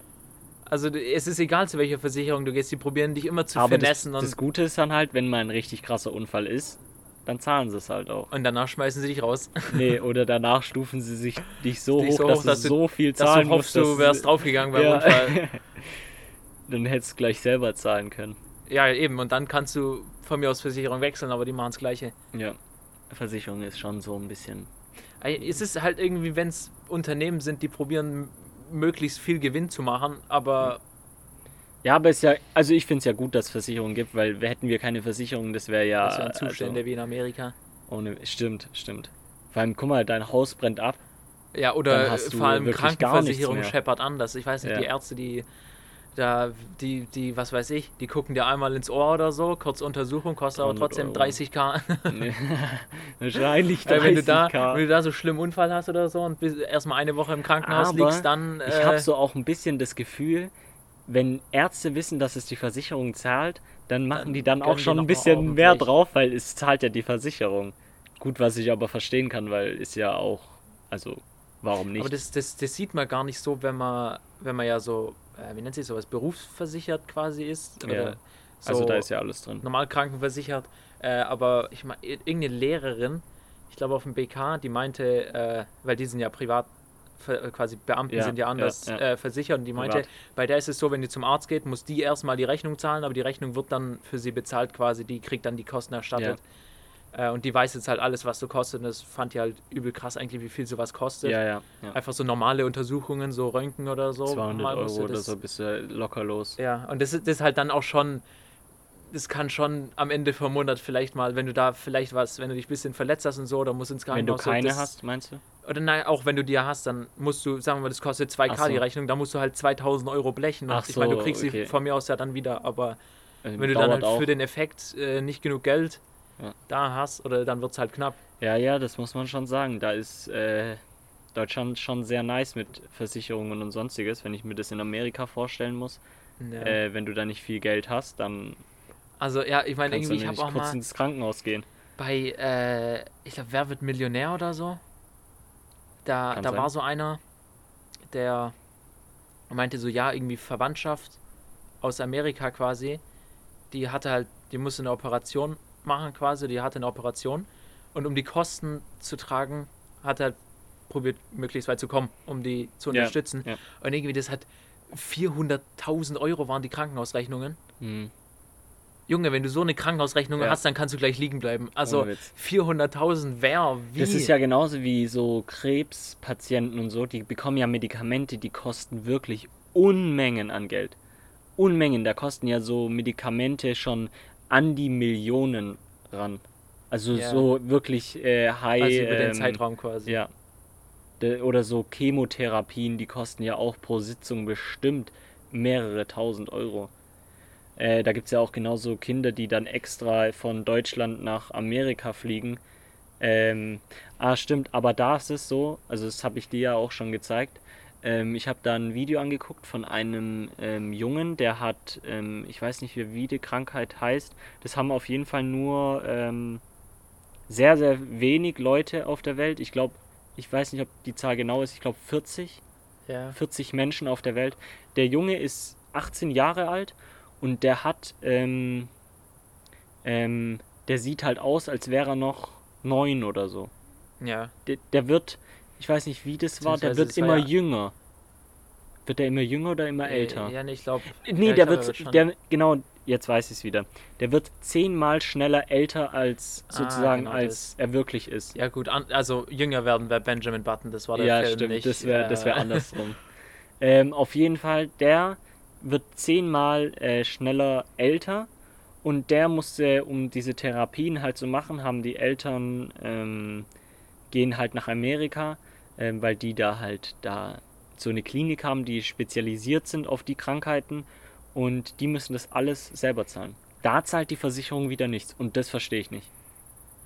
Also es ist egal, zu welcher Versicherung du gehst, die probieren dich immer zu Aber das, das Gute ist dann halt, wenn mal ein richtig krasser Unfall ist, dann zahlen sie es halt auch. und danach schmeißen sie dich raus. Nee, oder danach stufen sie sich dich so Dich hoch, so dass, hoch, du dass du- so viel Dass zahlen du hoffst, musst, du dass- wärst draufgegangen beim Ja. Unfall. Dann hättest du gleich selber zahlen können. Ja, eben. Und dann kannst du von mir aus Versicherung wechseln, aber die machen das Gleiche. Ja. Versicherung ist schon so ein bisschen. Es ist halt irgendwie, wenn es Unternehmen sind, die probieren, möglichst viel Gewinn zu machen, aber Ja, aber ist ja, also ich finde es ja gut, dass es Versicherungen gibt, weil hätten wir keine Versicherung, das wäre ja. das wären Zustände also, wie in Amerika. ohne, stimmt, stimmt. Vor allem, guck mal, dein Haus brennt ab. Ja, oder hast du vor allem Krankenversicherung scheppert anders. Ich weiß nicht, Ja. die Ärzte, die da, die, die, was weiß ich, die gucken dir einmal ins Ohr oder so, kurz Untersuchung, kostet aber 300 trotzdem Euro. 30k. Nee. Wahrscheinlich 30 Äh, wenn, du da, wenn du da so schlimm Unfall hast oder so und erstmal eine Woche im Krankenhaus Aber liegst, dann. Ich Äh, habe so auch ein bisschen das Gefühl, wenn Ärzte wissen, dass es die Versicherung zahlt, dann machen Dann die dann auch schon ein bisschen mehr drauf, weil es zahlt ja die Versicherung. Gut, was ich aber verstehen kann, weil ist ja auch, also warum nicht? aber das, das, das sieht man gar nicht so, wenn man, wenn man ja so, wie nennt sich sowas, berufsversichert quasi ist. Ja. Oder so also da ist ja alles drin. normal krankenversichert. Äh, aber ich meine, irgendeine Lehrerin, ich glaube auf dem BK, die meinte, äh, weil die sind ja privat, äh, quasi Beamten Ja, sind ja anders ja, ja. Äh, versichert und die meinte, Privat. bei der ist es so, wenn die zum Arzt geht, muss die erstmal die Rechnung zahlen, aber die Rechnung wird dann für sie bezahlt quasi, die kriegt dann die Kosten erstattet. Äh, und die weiß jetzt halt alles, was so kostet und das fand die halt übel krass eigentlich, wie viel sowas kostet. Ja, ja. ja. Einfach so normale Untersuchungen, so Röntgen oder so. 200 mal du Euro oder so bist du locker los. ja, und das ist, das ist halt dann auch schon, das kann schon am Ende vom Monat vielleicht mal, wenn du da vielleicht was, wenn du dich ein bisschen verletzt hast und so, oder musst ins Wenn du Krankenhaus. so, keine das, hast, meinst du? Oder nein, auch wenn du die hast, dann musst du, sagen wir mal, das kostet 2K Ach so. die Rechnung, da musst du halt 2000 Euro blechen. Ach ich meine, du so, kriegst okay. sie von mir aus ja dann wieder, aber Ähm, wenn du dann halt für den Effekt äh, nicht genug Geld Ja. da hast, oder dann wird es halt knapp. Ja, ja, das muss man schon sagen. Da ist äh, Deutschland schon sehr nice mit Versicherungen und sonstiges. Wenn ich mir das in Amerika vorstellen muss, Ja. äh, wenn du da nicht viel Geld hast, dann also ja, ich meine, irgendwie, ich nicht habe auch kurz mal, ins Krankenhaus gehen. bei, äh, ich glaube, Wer wird Millionär oder so? Da, Kann da sein. war so einer, der meinte so, ja, irgendwie Verwandtschaft aus Amerika quasi. Die hatte halt, die musste eine Operation machen quasi, die hatte eine Operation. Und um die Kosten zu tragen, hat er probiert, möglichst weit zu kommen, um die zu Ja, unterstützen. ja. Und irgendwie, das hat 400.000 Euro waren die Krankenhausrechnungen. Hm. Junge, wenn du so eine Krankenhausrechnung Ja. hast, dann kannst du gleich liegen bleiben. Also Ohne Witz. 400.000 wer, wie? Das ist ja genauso wie so Krebspatienten und so, die bekommen ja Medikamente, die kosten wirklich Unmengen an Geld. Unmengen, da kosten ja so Medikamente schon an die Millionen ran. Also Ja. so wirklich äh, high. also über den ähm, Zeitraum quasi. Ja. De- Oder so Chemotherapien, die kosten ja auch pro Sitzung bestimmt mehrere tausend Euro. Äh, da gibt es ja auch genauso Kinder, die dann extra von Deutschland nach Amerika fliegen. Ähm, ah, stimmt, aber da ist es so, also das habe ich dir ja auch schon gezeigt. Ähm, ich habe da ein Video angeguckt von einem ähm, Jungen, der hat, ähm, ich weiß nicht, wie, wie die Krankheit heißt. Das haben auf jeden Fall nur ähm, sehr, sehr wenig Leute auf der Welt. Ich glaube, ich weiß nicht, ob die Zahl genau ist, ich glaube 40. Ja. 40 Menschen auf der Welt. Der Junge ist 18 Jahre alt und der hat, ähm, ähm, der sieht halt aus, als wäre er noch neun oder so. ja. Der, der wird, ich weiß nicht, wie das war, der wird immer ja- jünger. Wird der immer jünger oder immer Äh, älter? Ja, nee, ich glaube. Nee, ja, der er wird, schon- der, genau, jetzt weiß ich es wieder. Der wird zehnmal schneller älter als Ah, sozusagen, genau als er wirklich ist. Ja, gut, an, also jünger werden wäre Benjamin Button, das war der ja, Film stimmt, nicht. das wäre das wär äh, andersrum. ähm, auf jeden Fall, der wird zehnmal äh, schneller älter und der musste, um diese Therapien halt zu machen, haben die Eltern ähm, gehen halt nach Amerika, ähm, weil die da halt da so eine Klinik haben, die spezialisiert sind auf die Krankheiten und die müssen das alles selber zahlen. Da zahlt die Versicherung wieder nichts und das verstehe ich nicht.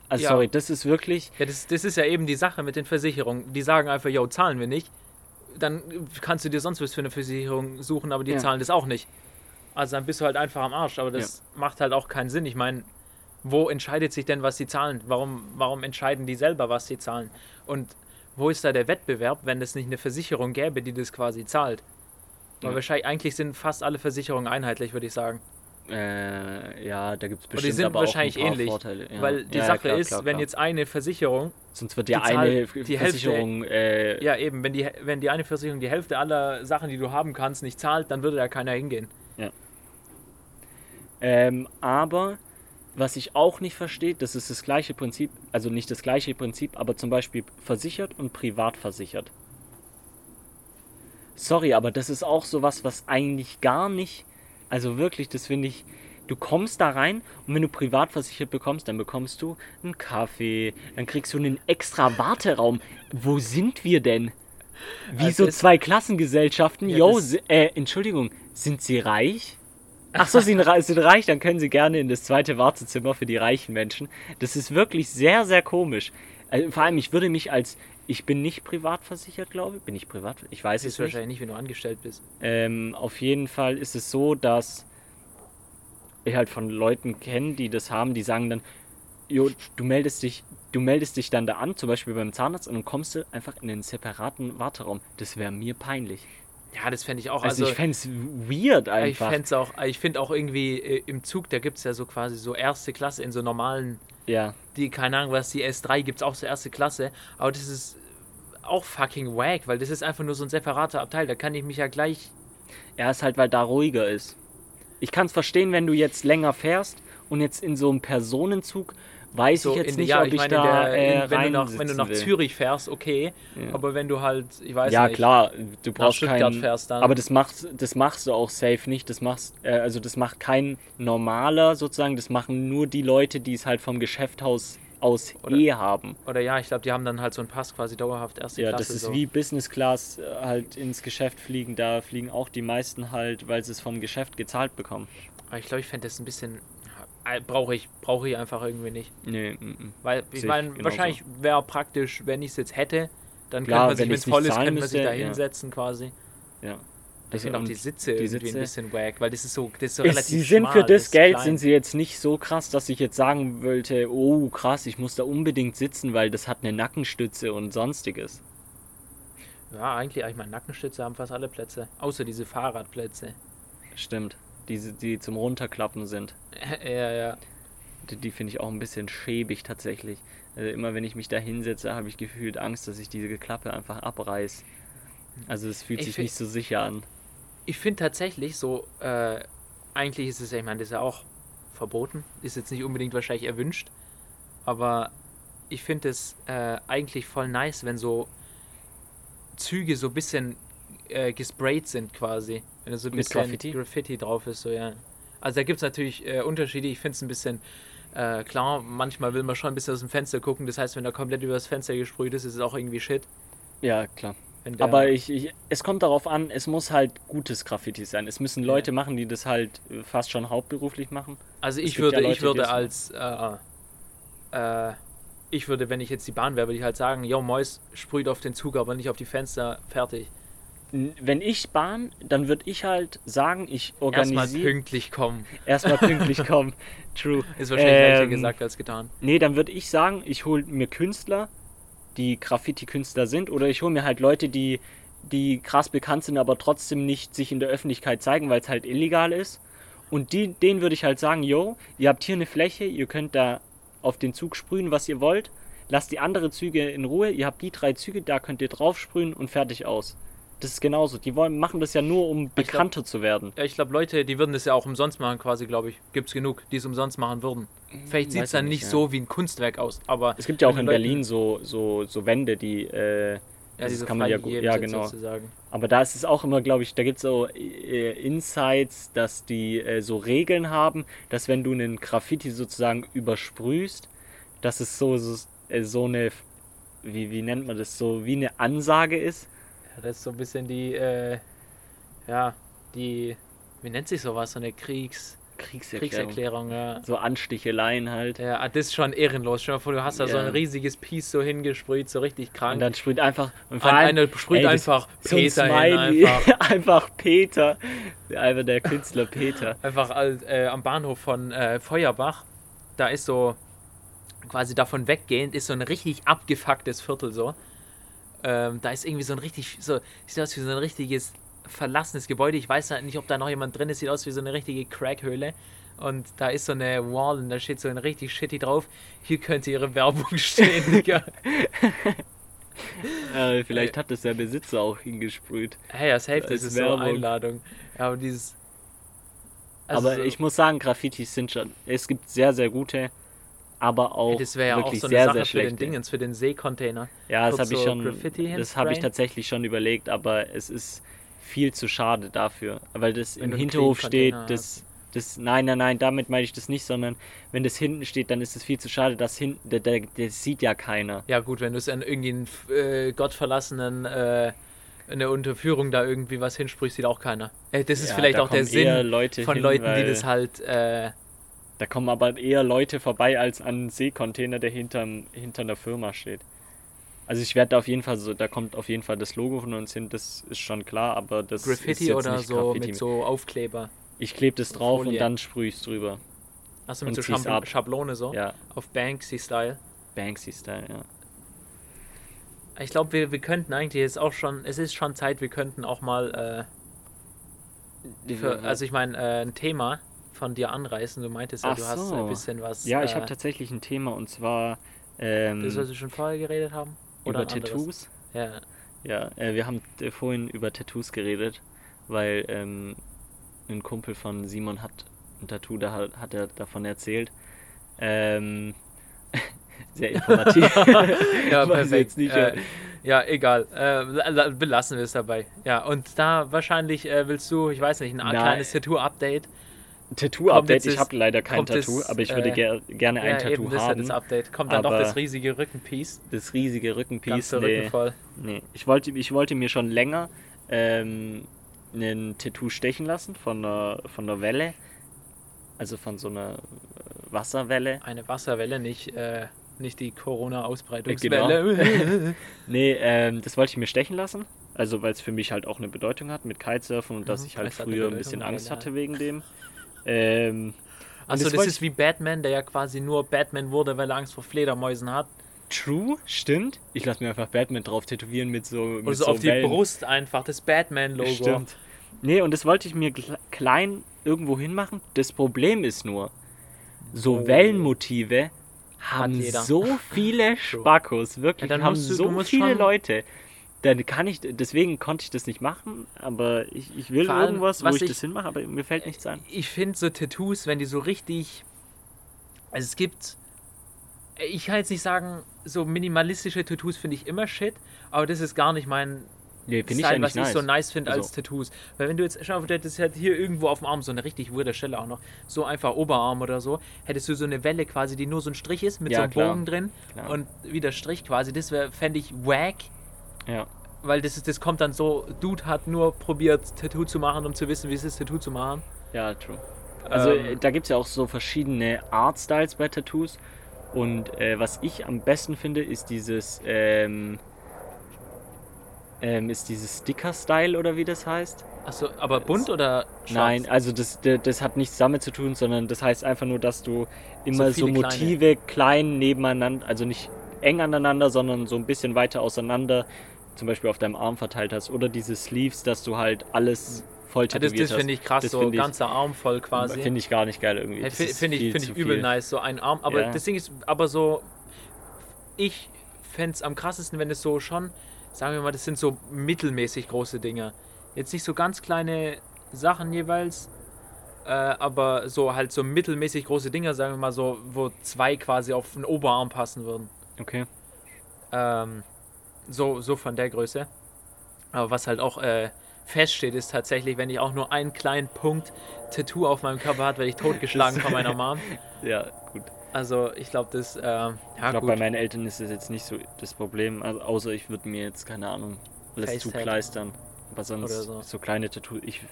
Also Ja. sorry, das ist wirklich Ja, das, das ist ja eben die Sache mit den Versicherungen. Die sagen einfach, yo, zahlen wir nicht. Dann kannst du dir sonst was für eine Versicherung suchen, aber die Ja. zahlen das auch nicht. Also dann bist du halt einfach am Arsch. Aber das macht halt auch keinen Sinn. Ich meine, wo entscheidet sich denn, was sie zahlen? Warum, warum entscheiden die selber, was sie zahlen? Und wo ist da der Wettbewerb, wenn es nicht eine Versicherung gäbe, die das quasi zahlt? Weil Ja. wahrscheinlich, eigentlich sind fast alle Versicherungen einheitlich, würde ich sagen. Äh, ja, da gibt es Und die bestimmt sind aber wahrscheinlich auch ein paar ähnlich. Vorteile. Ja. Weil die Ja, ja, Sache klar, ist, klar, wenn klar. jetzt eine Versicherung sonst wird ja die Zahl- eine die Hälfte- Versicherung äh, Ja, eben, wenn die, wenn die eine Versicherung die Hälfte aller Sachen, die du haben kannst, nicht zahlt, dann würde da keiner hingehen. Ähm, aber was ich auch nicht verstehe, das ist das gleiche Prinzip, also nicht das gleiche Prinzip, aber zum Beispiel versichert und privat versichert. Sorry, aber das ist auch sowas, was eigentlich gar nicht, also wirklich, das finde ich, du kommst da rein und wenn du privat versichert bekommst, dann bekommst du einen Kaffee, dann kriegst du einen extra Warteraum. Wo sind wir denn? Wie Also so zwei Klassengesellschaften. Ja, Yo, äh, Entschuldigung, sind sie reich? Ach so, sie sind reich, dann können sie gerne in das zweite Wartezimmer für die reichen Menschen. Das ist wirklich sehr, sehr komisch. Also, vor allem, ich würde mich als, ich bin nicht privat versichert, glaube ich. Bin ich privat? Ich weiß es nicht. wahrscheinlich nicht, wenn du angestellt bist. Ähm, auf jeden Fall ist es so, dass ich halt von Leuten kenne, die das haben, die sagen dann, jo, du meldest dich, du meldest dich dann da an, zum Beispiel beim Zahnarzt, und dann kommst du einfach in einen separaten Warteraum. Das wäre mir peinlich. Ja, das fände ich auch. Also, Also, ich fände es weird ich einfach. fände auch, ich finde auch irgendwie äh, im Zug, da gibt es ja so quasi so erste Klasse in so normalen, ja. die, keine Ahnung was, die S3 gibt es auch so erste Klasse, aber das ist auch fucking wack, weil das ist einfach nur so ein separater Abteil, da kann ich mich ja gleich Ja, ist halt, weil da ruhiger ist. Ich kann es verstehen, wenn du jetzt länger fährst und jetzt in so einem Personenzug, weiß so ich jetzt nicht, ja, ob ich ich, meine, da der, äh, wenn, du nach, wenn du nach will. Zürich fährst, okay, Ja. aber wenn du halt, ich weiß ja, nicht, klar, du brauchst Stuttgart keinen, fährst dann. aber das machst, das machst du auch safe nicht. Das machst, äh, also das macht kein normaler sozusagen. Das machen nur die Leute, die es halt vom Geschäftshaus aus Oder- eh haben. oder ja, ich glaube, die haben dann halt so einen Pass quasi dauerhaft erste Ja, Klasse. das ist so. wie Business Class äh, halt ins Geschäft fliegen. Da fliegen auch die meisten halt, weil sie es vom Geschäft gezahlt bekommen. Aber ich glaube, ich fände das ein bisschen, ja, brauche ich, brauche ich einfach irgendwie nicht. Nee, mm, mm. Weil, ich meine, wahrscheinlich wäre praktisch, wenn ich es jetzt hätte, dann Klar, könnte man sich, wenn es voll ist, könnte man sich da ja. hinsetzen quasi. ja. Ich finde auch die Sitze die irgendwie Sitze- ein bisschen wack, weil das ist so, das ist so Es, relativ sie sind schmal, für das ist Geld klein. sind sie jetzt nicht so krass, dass ich jetzt sagen wollte, oh krass, ich muss da unbedingt sitzen, weil das hat eine Nackenstütze und sonstiges. Ja, eigentlich, ich meine, Nackenstütze haben fast alle Plätze. Außer diese Fahrradplätze. Stimmt. Diese, die zum Runterklappen sind. ja, ja. Die, die finde ich auch ein bisschen schäbig tatsächlich. Also immer wenn ich mich da hinsetze, habe ich gefühlt Angst, dass ich diese Klappe einfach abreiß. Also es fühlt Ich sich fi- nicht so sicher an. Ich finde tatsächlich so, äh, eigentlich ist es ja, ich meine, das ist ja auch verboten. Ist jetzt nicht unbedingt wahrscheinlich erwünscht. Aber ich finde es äh, eigentlich voll nice, wenn so Züge so ein bisschen äh, gesprayt sind quasi. Wenn da so ein Mit bisschen Graffiti? Graffiti drauf ist, so ja. Also da gibt es natürlich äh, Unterschiede. Ich finde es ein bisschen äh, klar, manchmal will man schon ein bisschen aus dem Fenster gucken. Das heißt, wenn da komplett über das Fenster gesprüht ist, ist es auch irgendwie shit. Ja, klar. Aber ich, ich, es kommt darauf an, es muss halt gutes Graffiti sein. Es müssen Leute Ja. machen, die das halt äh, fast schon hauptberuflich machen. Also ich gibt ja würde, Leute, ich würde als, äh, äh, ich würde, wenn ich jetzt die Bahn wäre, würde ich halt sagen, yo, Mois sprüht auf den Zug, aber nicht auf die Fenster, fertig. Wenn ich Bahn, dann würde ich halt sagen, ich Erstmal organisiere. pünktlich kommen. Erstmal pünktlich kommen. True. Ist wahrscheinlich leichter Ähm, gesagt als getan. Nee, dann würde ich sagen, ich hole mir Künstler, die Graffiti-Künstler sind, oder ich hole mir halt Leute, die, die krass bekannt sind, aber trotzdem nicht sich in der Öffentlichkeit zeigen, weil es halt illegal ist. Und die, denen würde ich halt sagen, yo, ihr habt hier eine Fläche, ihr könnt da auf den Zug sprühen, was ihr wollt. Lasst die andere Züge in Ruhe, ihr habt die drei Züge, da könnt ihr drauf sprühen und fertig aus. Das ist genauso. Die wollen, machen das ja nur, um bekannter zu werden. Ja, ich glaube, Leute, die würden das ja auch umsonst machen, quasi, glaube ich. Gibt es genug, die es umsonst machen würden. Vielleicht sieht es dann nicht ja. so wie ein Kunstwerk aus, aber. Es gibt ja auch in Leute- Berlin so, so, so Wände, die. Äh, Ja, das kann man ja gut. Ja, genau. sozusagen. Aber da ist es auch immer, glaube ich, da gibt es so äh, Insights, dass die äh, so Regeln haben, dass wenn du einen Graffiti sozusagen übersprühst, dass es so, so, äh, so eine, wie, wie nennt man das, so wie eine Ansage ist. Das ist so ein bisschen die, äh, ja, die, wie nennt sich sowas, so eine Kriegs, Kriegserklärung. Kriegserklärung, ja. So Ansticheleien halt. Ja, das ist schon ehrenlos. Stell dir mal vor, du hast da so Ja. ein riesiges Piece so hingesprüht, so richtig Und krank. dann sprüht einfach. Und vor allem, einer sprüht ey, einfach so ein Peter hin, einfach, einfach Peter. Einfach der Künstler Peter. einfach äh, am Bahnhof von äh, Feuerbach. Da ist so, quasi davon weggehend, ist so ein richtig abgefucktes Viertel so. Ähm, da ist irgendwie so ein richtig, so, sieht aus wie so ein richtiges verlassenes Gebäude. Ich weiß halt nicht, ob da noch jemand drin ist. Sieht aus wie so eine richtige Crackhöhle. Und da ist so eine Wall und da steht so ein richtig shitty drauf. Hier könnte ihre Werbung stehen, Digga. Äh, vielleicht hat das der Besitzer auch hingesprüht. Hey, ja, safe, das ist so Werbung. Einladung. Ja, aber dieses. also aber so- ich muss sagen, Graffitis sind schon. Es gibt sehr, sehr gute, aber auch das wäre ja auch wirklich so eine sehr, Sache sehr für den. Dingens, für den Seekontainer. ja, das habe ich so schon. Graffiti Das habe ich tatsächlich schon überlegt, aber es ist viel zu schade dafür, weil das Wenn im Hinterhof steht. Das, das, nein, nein, nein, damit meine ich das nicht, sondern wenn das hinten steht, dann ist es viel zu schade, dass hinten, der, der, das sieht ja keiner. Ja, gut, wenn du es an irgendeinen äh, gottverlassenen. Äh, in der Unterführung da irgendwie was hinsprichst, sieht auch keiner. Äh, das ist Ja, vielleicht auch der Sinn Leute von hin, Leuten, die das halt. Äh, Da kommen aber eher Leute vorbei als an einen Seekontainer, der hinterm, hinter einer Firma steht. Also ich werde da auf jeden Fall so, da kommt auf jeden Fall das Logo von uns hin, das ist schon klar, aber das ist Graffiti jetzt oder nicht so Graffiti. mit so Aufkleber. Ich klebe das drauf und Folie. dann sprühe ich drüber. Achso, mit Und so zieh's Schabl ab. Schablone so. Ja, Auf Banksy-Style. Banksy-Style, ja. Ich glaube, wir, wir könnten eigentlich jetzt auch schon. Es ist schon Zeit, wir könnten auch mal. Äh, für, also, ich meine, äh, ein Thema von dir anreißen. Du meintest ja, Ach du hast so. ein bisschen was. ja, ich äh, habe tatsächlich ein Thema und zwar ähm, Das, was wir schon vorher geredet haben? Oder über? Tattoos. Ja. Ja, äh, wir haben äh, vorhin über Tattoos geredet, weil ähm, ein Kumpel von Simon hat ein Tattoo, da hat, hat er davon erzählt. Ähm, sehr informativ. Ja, perfekt. jetzt nicht, äh, ja, egal. Äh, la- la- belassen wir es dabei. Ja, und da wahrscheinlich äh, willst du, ich weiß nicht, ein Nein. kleines Tattoo-Update. Tattoo-Update, ich habe leider kein kommt das, Tattoo, aber ich würde äh, ger gerne ein ja, Tattoo eben, haben. das Update. Kommt dann doch aber- das riesige Rückenpiece. Das riesige Rückenpiece. der Rücken Nee, voll. nee. Ich, wollte, ich wollte mir schon länger ähm, ein Tattoo stechen lassen von einer, von einer Welle. Also von so einer äh, Wasserwelle. Eine Wasserwelle, nicht, äh, nicht die Äh, genau. Corona-Ausbreitungswelle. Nee, ähm, das wollte ich mir stechen lassen. Also weil es für mich halt auch eine Bedeutung hat mit Kitesurfen und dass Mhm, ich halt früher ein bisschen Angst hatte wegen dem. Ähm, Achso, das wollte ist wie Batman, der ja quasi nur Batman wurde, weil er Angst vor Fledermäusen hat. True, stimmt. Ich lasse mir einfach Batman drauf tätowieren mit so. Mit Oder so auf die Wellen. Brust einfach, das Batman-Logo. Stimmt. Nee, und das wollte ich mir kle- klein irgendwo hinmachen. Das Problem ist nur, so Oh. Wellenmotive haben so viele Spackos, wirklich, Ja, dann haben du- so viele Leute. Dann kann ich, deswegen konnte ich das nicht machen, aber ich, ich will allem, irgendwas, wo was ich, ich- das hinmache, aber mir fällt nichts ein. Ich finde so Tattoos, wenn die so richtig. Also es gibt. Ich kann jetzt nicht sagen, so minimalistische Tattoos finde ich immer shit, aber das ist gar nicht mein Nee, finde ich Style, eigentlich was nice. ich so nice finde als Also- Tattoos. Weil wenn du jetzt, schau, das ist halt hier irgendwo auf dem Arm, so eine richtig weirde Stelle auch noch, so einfach Oberarm oder so, hättest du so eine Welle quasi, die nur so ein Strich ist, mit Ja, so einem klar. Bogen drin Klar. und wieder Strich quasi, das wäre, fände ich wack, Ja. weil das, ist, das kommt dann so, Dude hat nur probiert, Tattoo zu machen, um zu wissen, wie es ist, Tattoo zu machen. Ja, true. Also Ähm, äh, da gibt es ja auch so verschiedene Artstyles bei Tattoos. Und äh, was ich am besten finde, ist dieses, ähm, ähm, ist dieses Sticker-Style oder wie das heißt. Achso, aber bunt oder schwarz? Nein, also das, das, das hat nichts damit zu tun, sondern das heißt einfach nur, dass du immer so, kleine. Motive klein nebeneinander, also nicht eng aneinander, sondern so ein bisschen weiter auseinander, zum Beispiel auf deinem Arm verteilt hast. Oder diese Sleeves, dass du halt alles voll Ja, das tätowiert das finde ich krass, Das so ich- ganzer Arm voll quasi. Finde ich gar nicht geil irgendwie. Hey, Das Finde ich, find ich übel viel. nice, so ein Arm. Aber Ja. das Ding ist, aber so, ich fände es am krassesten, wenn es so schon, sagen wir mal, das sind so mittelmäßig große Dinger. Jetzt nicht so ganz kleine Sachen jeweils, äh, aber so halt so mittelmäßig große Dinger, sagen wir mal so, wo zwei quasi auf den Oberarm passen würden. Okay. Ähm, so, so von der Größe. Aber was halt auch äh, feststeht, ist tatsächlich, wenn ich auch nur einen kleinen Punkt Tattoo auf meinem Körper hat, werde ich totgeschlagen von meiner Mom. Ja, gut. Also ich glaube, das, äh, ja Ich glaube, bei meinen Eltern ist das jetzt nicht so das Problem. Also, außer ich würde mir jetzt, keine Ahnung, alles zukleistern. Aber sonst so. so. kleine Tattoos. Ich,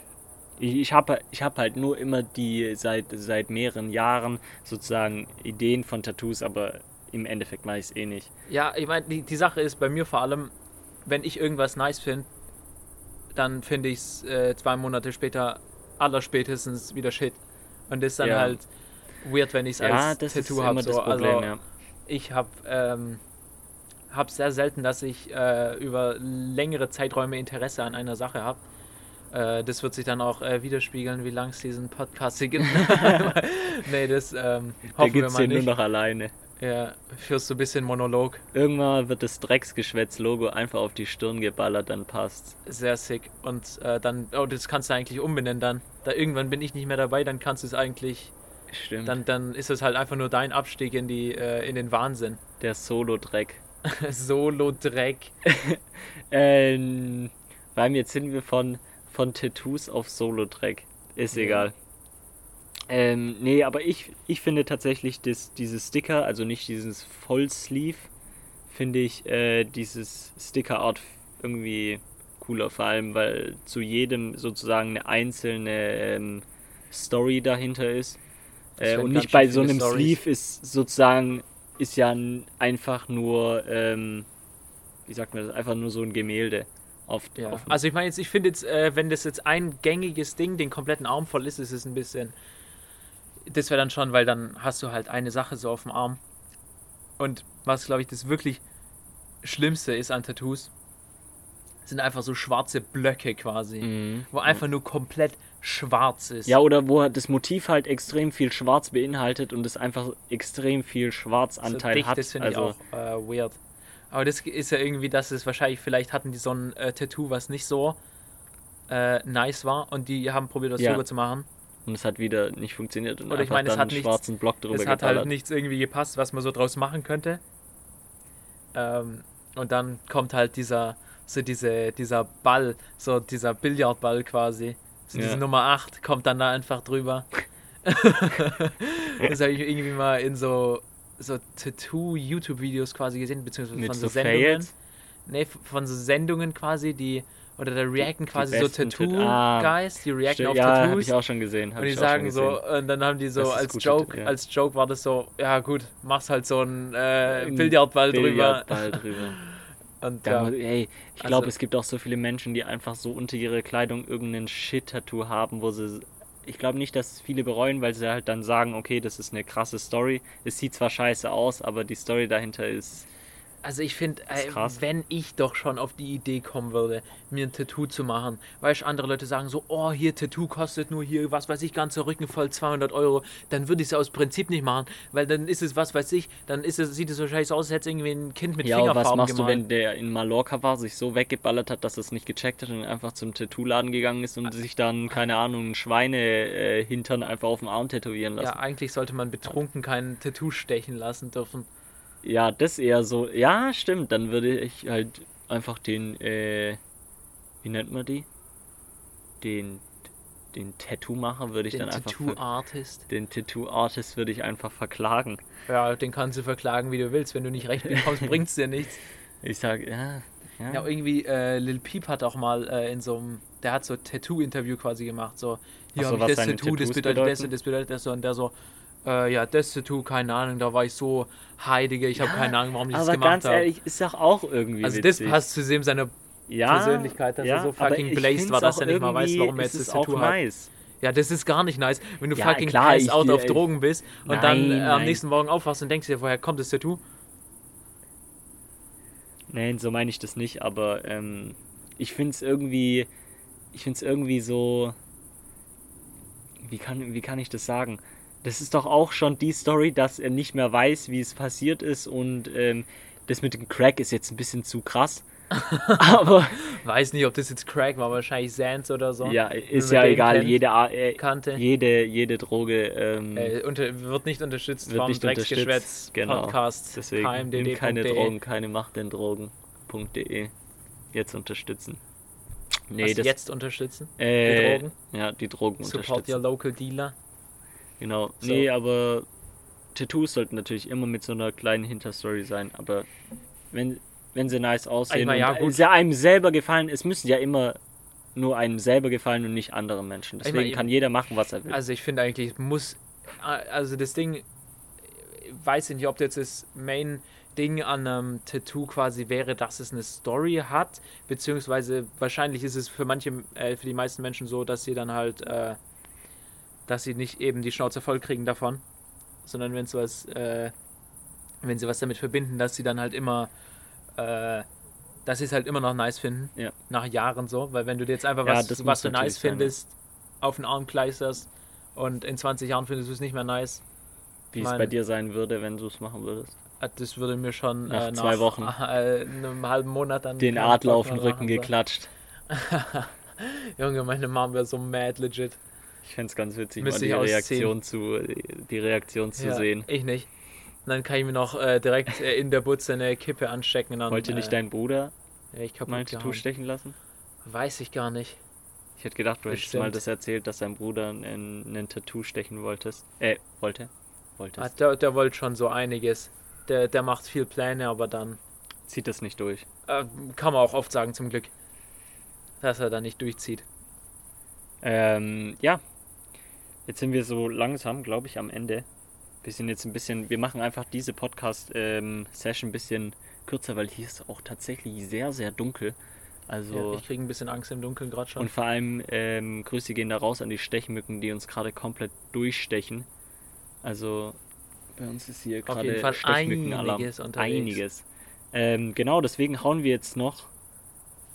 ich, ich habe ich hab halt nur immer die seit, seit mehreren Jahren sozusagen Ideen von Tattoos, aber im Endeffekt mache ich es eh nicht. Ja, ich meine, die, die Sache ist bei mir vor allem, wenn ich irgendwas nice finde, dann finde ich es äh, zwei Monate später allerspätestens wieder shit. Und das ist dann Ja. halt weird, wenn ich es ja, als Tattoo habe. So. Problem, also, ja. ich habe ähm, hab sehr selten, dass ich äh, über längere Zeiträume Interesse an einer Sache habe. Äh, das wird sich dann auch äh, widerspiegeln, wie lang es diesen Podcast hier gibt. nee, das ähm, hoffen wir gibt es mal hier nur nicht. noch alleine. Ja, führst du ein bisschen Monolog. Irgendwann wird das Drecksgeschwätz-Logo einfach auf die Stirn geballert, dann passt. Sehr sick. Und äh, dann, oh, das kannst du eigentlich umbenennen dann. Da irgendwann bin ich nicht mehr dabei, dann kannst du es eigentlich, Stimmt. dann, dann ist es halt einfach nur dein Abstieg in die, äh, in den Wahnsinn. Der Solo-Dreck. Solo-Dreck. Ähm, weil jetzt sind wir von, von Tattoos auf Solo-Track. Ist Ja. egal. Ähm, nee, aber ich, ich finde tatsächlich das, dieses Sticker, also nicht dieses Vollsleeve, finde ich äh, dieses Sticker-Art irgendwie cooler, vor allem weil zu jedem sozusagen eine einzelne ähm, Story dahinter ist. Äh, und nicht bei so einem Stories. Sleeve ist sozusagen, ist ja einfach nur, ähm, wie sagt man das, einfach nur so ein Gemälde. Auf, Ja. auf Also ich meine jetzt, ich finde jetzt, äh, wenn das jetzt ein gängiges Ding den kompletten Arm voll ist, ist es ein bisschen. Das wäre dann schon, weil dann hast du halt eine Sache so auf dem Arm. Und was, glaube ich, das wirklich Schlimmste ist an Tattoos, sind einfach so schwarze Blöcke quasi. Mhm. Wo einfach nur komplett schwarz ist. Ja, oder wo das Motiv halt extrem viel Schwarz beinhaltet und es einfach extrem viel so Schwarzanteil dicht, hat. Das finde also, ich auch äh, weird. Aber das ist ja irgendwie, dass es wahrscheinlich, vielleicht hatten die so ein äh, Tattoo, was nicht so äh, nice war und die haben probiert, was Ja. drüber zu machen. Und es hat wieder nicht funktioniert und Oder ich meine, es dann hat einen nichts- schwarzen Block drüber Es hat geballert. halt nichts irgendwie gepasst, was man so draus machen könnte. Ähm, und dann kommt halt dieser, so diese, dieser Ball, so dieser Billardball quasi, so Ja. diese Nummer 8, kommt dann da einfach drüber. das habe ich irgendwie mal in so, so Tattoo-YouTube-Videos quasi gesehen, beziehungsweise Mit von so, so Sendungen. Nee, von so Sendungen quasi, die, oder da reacten quasi so besten Tat- Ah, Tattoo-Guys, die reacten auf ja, habe Tattoos. ich auch schon gesehen. hab Und die sagen so, und dann haben die so als gut Joke, ja. als Joke war das so, ja gut, machst halt so einen äh, Billardball drüber. Billardball drüber. Und Da, ja, ey, ich also- glaube, es gibt auch so viele Menschen, die einfach so unter ihrer Kleidung irgendeinen Shit-Tattoo haben, wo sie. Ich glaube nicht, dass es viele bereuen, weil sie halt dann sagen, okay, das ist eine krasse Story. Es sieht zwar scheiße aus, aber die Story dahinter ist. Also ich finde, krass. wenn ich doch schon auf die Idee kommen würde, mir ein Tattoo zu machen, weißt du, andere Leute sagen so, oh, hier Tattoo kostet nur hier, was weiß ich, ganzer Rücken voll 200 Euro, dann würde ich es aus Prinzip nicht machen, weil dann ist es, was weiß ich, dann ist es, sieht es so scheiße aus, als hätte es irgendwie ein Kind mit Ja, Fingerfarben was machst gemalt. du, wenn der in Mallorca war, sich so weggeballert hat, dass er es nicht gecheckt hat und einfach zum Tattoo-Laden gegangen ist und sich dann, keine Ahnung, ein Schweine-Hintern einfach auf dem Arm tätowieren lassen? ja, eigentlich sollte man betrunken kein Tattoo stechen lassen dürfen. Ja, das eher so. Ja, stimmt. Dann würde ich halt einfach den, äh, wie nennt man die? Den, den Tattoo-Macher würde ich Den dann einfach. ver- Tattoo-Artist. Den Tattoo-Artist würde ich einfach verklagen. Ja, den kannst du verklagen, wie du willst. Wenn du nicht recht bekommst, bringt's dir nichts. Ich sage, ja. Ja, Ja, irgendwie, äh, Lil Peep hat auch mal äh, in so einem, der hat so Tattoo-Interview quasi gemacht, so, hier so, habe ich das Tattoo, das bedeutet das das bedeutet das und der so, äh, ja, das Tattoo, keine Ahnung, da war ich so heilige, ich habe Ja, keine Ahnung, warum ich das aber gemacht ganz habe. ehrlich, ist doch auch irgendwie Also witzig. das passt zu dem seiner, ja, Persönlichkeit, dass er so aber fucking blazed war, dass er nicht mal weiß, warum er jetzt das Tattoo hat. nice. ja, das ist gar nicht nice, wenn du Ja, fucking klar, ich- out auf ich- Drogen bist und Nein, dann äh, am nein. nächsten Morgen aufwachst und denkst dir, woher kommt das Tattoo? Nein, so meine ich das nicht, aber ähm, ich finde es irgendwie, ich finde es irgendwie so, wie kann, wie kann ich das sagen? Das ist doch auch schon die Story, dass er nicht mehr weiß, wie es passiert ist und ähm, das mit dem Crack ist jetzt ein bisschen zu krass. aber Weiß nicht, ob das jetzt Crack war, wahrscheinlich Sands oder so. ja, ist ja egal, kennt, jede, äh, kannte. jede, jede Droge ähm, Äh, unter, wird nicht unterstützt wird vom nicht Drecksgeschwätz. Genau. Podcast Deswegen KMDD.de. nimm keine Drogen, keine Macht den Drogen.de jetzt unterstützen. Nee, Was das jetzt unterstützen? Äh, Drogen? Ja, die Drogen Support unterstützen. your local dealer. Genau. So. Nee, aber Tattoos sollten natürlich immer mit so einer kleinen Hinterstory sein. Aber wenn, wenn sie nice aussehen meine, ja, und sie einem selber gefallen, es müssen ja immer nur einem selber gefallen und nicht anderen Menschen. Ich Deswegen meine, kann jeder machen, was er will. Also ich finde eigentlich, es muss, äh, also das Ding, ich weiß nicht, ob jetzt das Main-Ding an einem Tattoo quasi wäre, dass es eine Story hat, beziehungsweise wahrscheinlich ist es für manche, äh, für die meisten Menschen so, dass sie dann halt, äh, dass sie nicht eben die Schnauze voll kriegen davon, sondern wenn es was, äh, wenn sie was damit verbinden, dass sie dann halt immer, äh, dass sie es halt immer noch nice finden, Ja. nach Jahren so, weil wenn du dir jetzt einfach Ja, was, was du nice sein, ja. findest, auf den Arm kleisterst und in 20 Jahren findest du es nicht mehr nice, Wie es mein- bei dir sein würde, wenn du es machen würdest. äh, das würde mir schon Nach äh, zwei Wochen. äh, einem halben Monat dann Den Adler auf den Rücken geklatscht. Junge, meine Mom wäre so mad legit. Ich fände es ganz witzig, Müsste mal die. Reaktion zu, die Reaktion zu ja, sehen. Ich nicht. Und dann kann ich mir noch äh, direkt äh, in der Butze eine Kippe anstecken. Und dann, Wollte nicht äh, dein Bruder ja, ich mal ein Tattoo stechen lassen? Weiß ich gar nicht. Ich hätte gedacht, du hättest Bestimmt. mal das erzählt, dass dein Bruder ein, Tattoo stechen wolltest. Äh, wollte? Ah, Wolltest. der, der wollte schon so einiges. Der, der macht viel Pläne, aber dann Zieht das nicht durch. äh, kann man auch oft sagen, zum Glück, dass er da nicht durchzieht. Ähm, ja. Jetzt sind wir so langsam, glaube ich, am Ende. Wir sind jetzt ein bisschen, wir machen einfach diese Podcast-Session ein bisschen kürzer, weil hier ist auch tatsächlich sehr, sehr dunkel. Also, Ja, ich kriege ein bisschen Angst im Dunkeln gerade schon. und vor allem ähm, Grüße gehen da raus an die Stechmücken, die uns gerade komplett durchstechen. Also, bei uns ist hier gerade Stechmückenalarm. einiges unterwegs. Einiges. Ähm, genau, deswegen hauen wir jetzt noch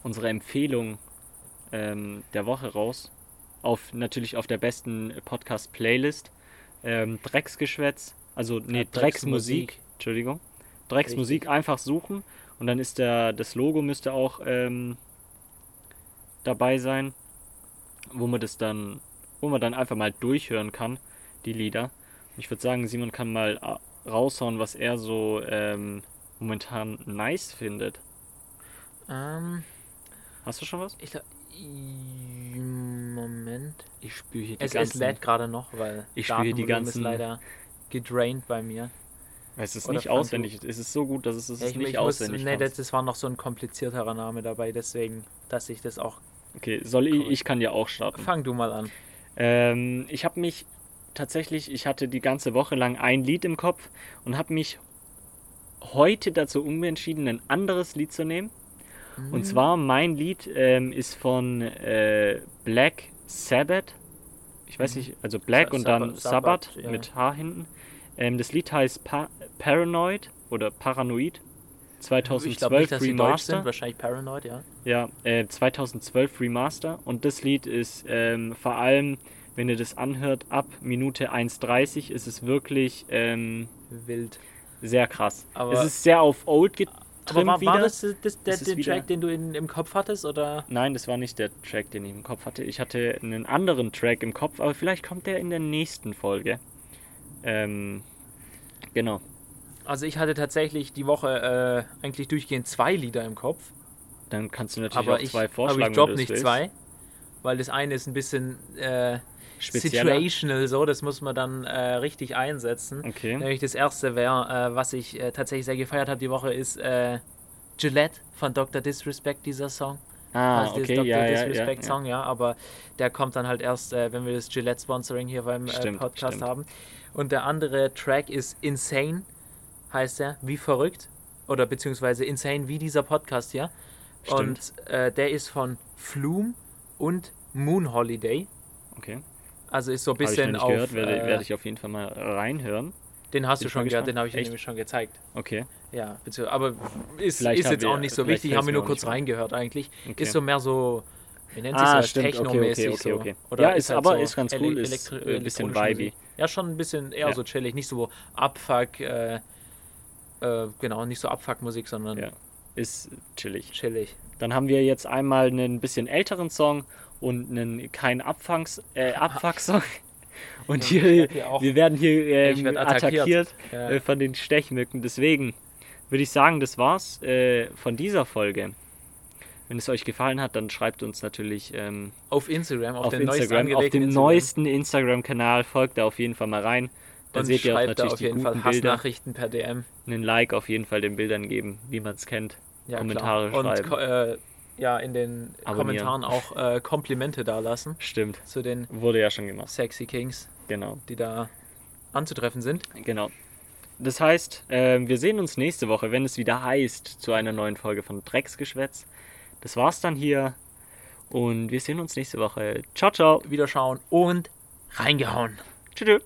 unsere Empfehlung ähm, der Woche raus. Auf, natürlich auf der besten Podcast-Playlist. Ähm, Drecksgeschwätz, also nee, Ja, Drecksmusik, Drecksmusik. Entschuldigung. Drecksmusik Richtig. einfach suchen und dann ist der, das Logo müsste auch ähm, dabei sein, wo man das dann, wo man dann einfach mal durchhören kann, die Lieder. Und ich würde sagen, Simon kann mal äh, raushauen, was er so ähm, momentan nice findet. Ähm, Hast du schon was? ich glaub, Moment. Ich spüre hier die Es, es ganzen. lädt gerade noch, weil Ich spüre die ganzen- ist leider gedraint bei mir. es ist oder nicht fang du- auswendig. Es ist so gut, dass es, es Ja, ist ich, nicht ich auswendig. nee, kannst. das, das war noch so ein komplizierterer Name dabei, deswegen, dass ich das auch. okay, soll ich? Ich kann ja auch starten. Fang du mal an. Ähm, ich habe mich tatsächlich, ich hatte die ganze Woche lang ein Lied im Kopf und habe mich heute dazu umentschieden, ein anderes Lied zu nehmen. Mhm. Und zwar mein Lied ähm, ist von äh, Black Sabbath. Ich weiß nicht, also Black Sa- und dann Sabbath, Sabbath, ja. mit H hinten. Ähm, das Lied heißt pa Paranoid oder Paranoid. 2012 ich glaube nicht, dass deutsch Remaster. sind, wahrscheinlich Paranoid, ja. Ja, äh, 2012 Remaster. Und das Lied ist ähm, vor allem, wenn ihr das anhört, ab Minute 1,30 ist es wirklich ähm, Wild. sehr krass. Aber- es ist sehr auf Old Aber war, war das, das, der, Es ist der wieder- Track, den du in, im Kopf hattest, oder? Nein, das war nicht der Track, den ich im Kopf hatte. Ich hatte einen anderen Track im Kopf, aber vielleicht kommt der in der nächsten Folge. Ähm, genau. Also ich hatte tatsächlich die Woche äh, eigentlich durchgehend zwei Lieder im Kopf. Dann kannst du natürlich Aber auch ich, zwei aber vorschlagen. ich wenn drop das nicht willst. zwei. Weil das eine ist ein bisschen äh, Spezieller. situational so, das muss man dann äh, richtig einsetzen. Okay. Nämlich das erste wäre, äh, was ich äh, tatsächlich sehr gefeiert habe die Woche, ist äh, Gillette von Dr. Disrespect, dieser Song. Ah, Also okay, Dr. ja, ja, ja, Disrespect ja. Song, ja, aber der kommt dann halt erst, äh, wenn wir das Gillette Sponsoring hier beim äh, Stimmt, Podcast stimmt. haben. Und der andere Track ist Insane, heißt er, wie verrückt. Oder beziehungsweise Insane wie dieser Podcast hier. Stimmt. Und der ist von Flume und Moon Holiday. Okay. Also ist so ein bisschen auf. gehört, werde, äh, werde ich auf jeden Fall mal reinhören. den hast bin du schon gehört, den habe ich Echt? nämlich schon gezeigt. Okay. Ja, aber ist, Vielleicht ist jetzt wir- auch nicht so wichtig, haben wir nur kurz nicht reingehört eigentlich. okay. Ist so mehr so, wie nennt Ah, sich das, stimmt, okay, okay, Techno-mäßig okay, so. Oder Ja, ist halt aber so ist ganz cool, ist, ein bisschen vibey. Ja, schon ein bisschen eher Ja. so chillig, nicht so Abfuck, äh, äh, genau, nicht so Abfuck-Musik, sondern Ja. Ist chillig. chillig. Dann haben wir jetzt einmal einen bisschen älteren Song und einen kein Abfangs, äh, Abfuck-Song. Und hier, hier auch- wir werden hier ähm, werd attackiert, attackiert. Ja. äh, von den Stechmücken. Deswegen würde ich sagen, das war's äh, von dieser Folge. Wenn es euch gefallen hat, dann schreibt uns natürlich ähm, Auf Instagram, auf, auf, den neuesten Instagram, auf dem Instagram. neuesten Instagram-Kanal. Folgt da auf jeden Fall mal rein. Da und seht ihr auch natürlich auf die jeden guten Fall Bilder. Hassnachrichten per DM. Einen Like auf jeden Fall den Bildern geben, wie man es kennt. Ja, Kommentare klar. schreiben. Und äh, ja, in den Abonnieren. Kommentaren auch äh, Komplimente dalassen Stimmt. zu den Wurde ja schon gemacht. Sexy Kings, Genau. die da anzutreffen sind. Genau. Das heißt, ähm, wir sehen uns nächste Woche, wenn es wieder heißt, zu einer neuen Folge von Drecksgeschwätz. Das war's dann hier. Und wir sehen uns nächste Woche. Ciao, ciao. Wiederschauen und reingehauen. Tschüss.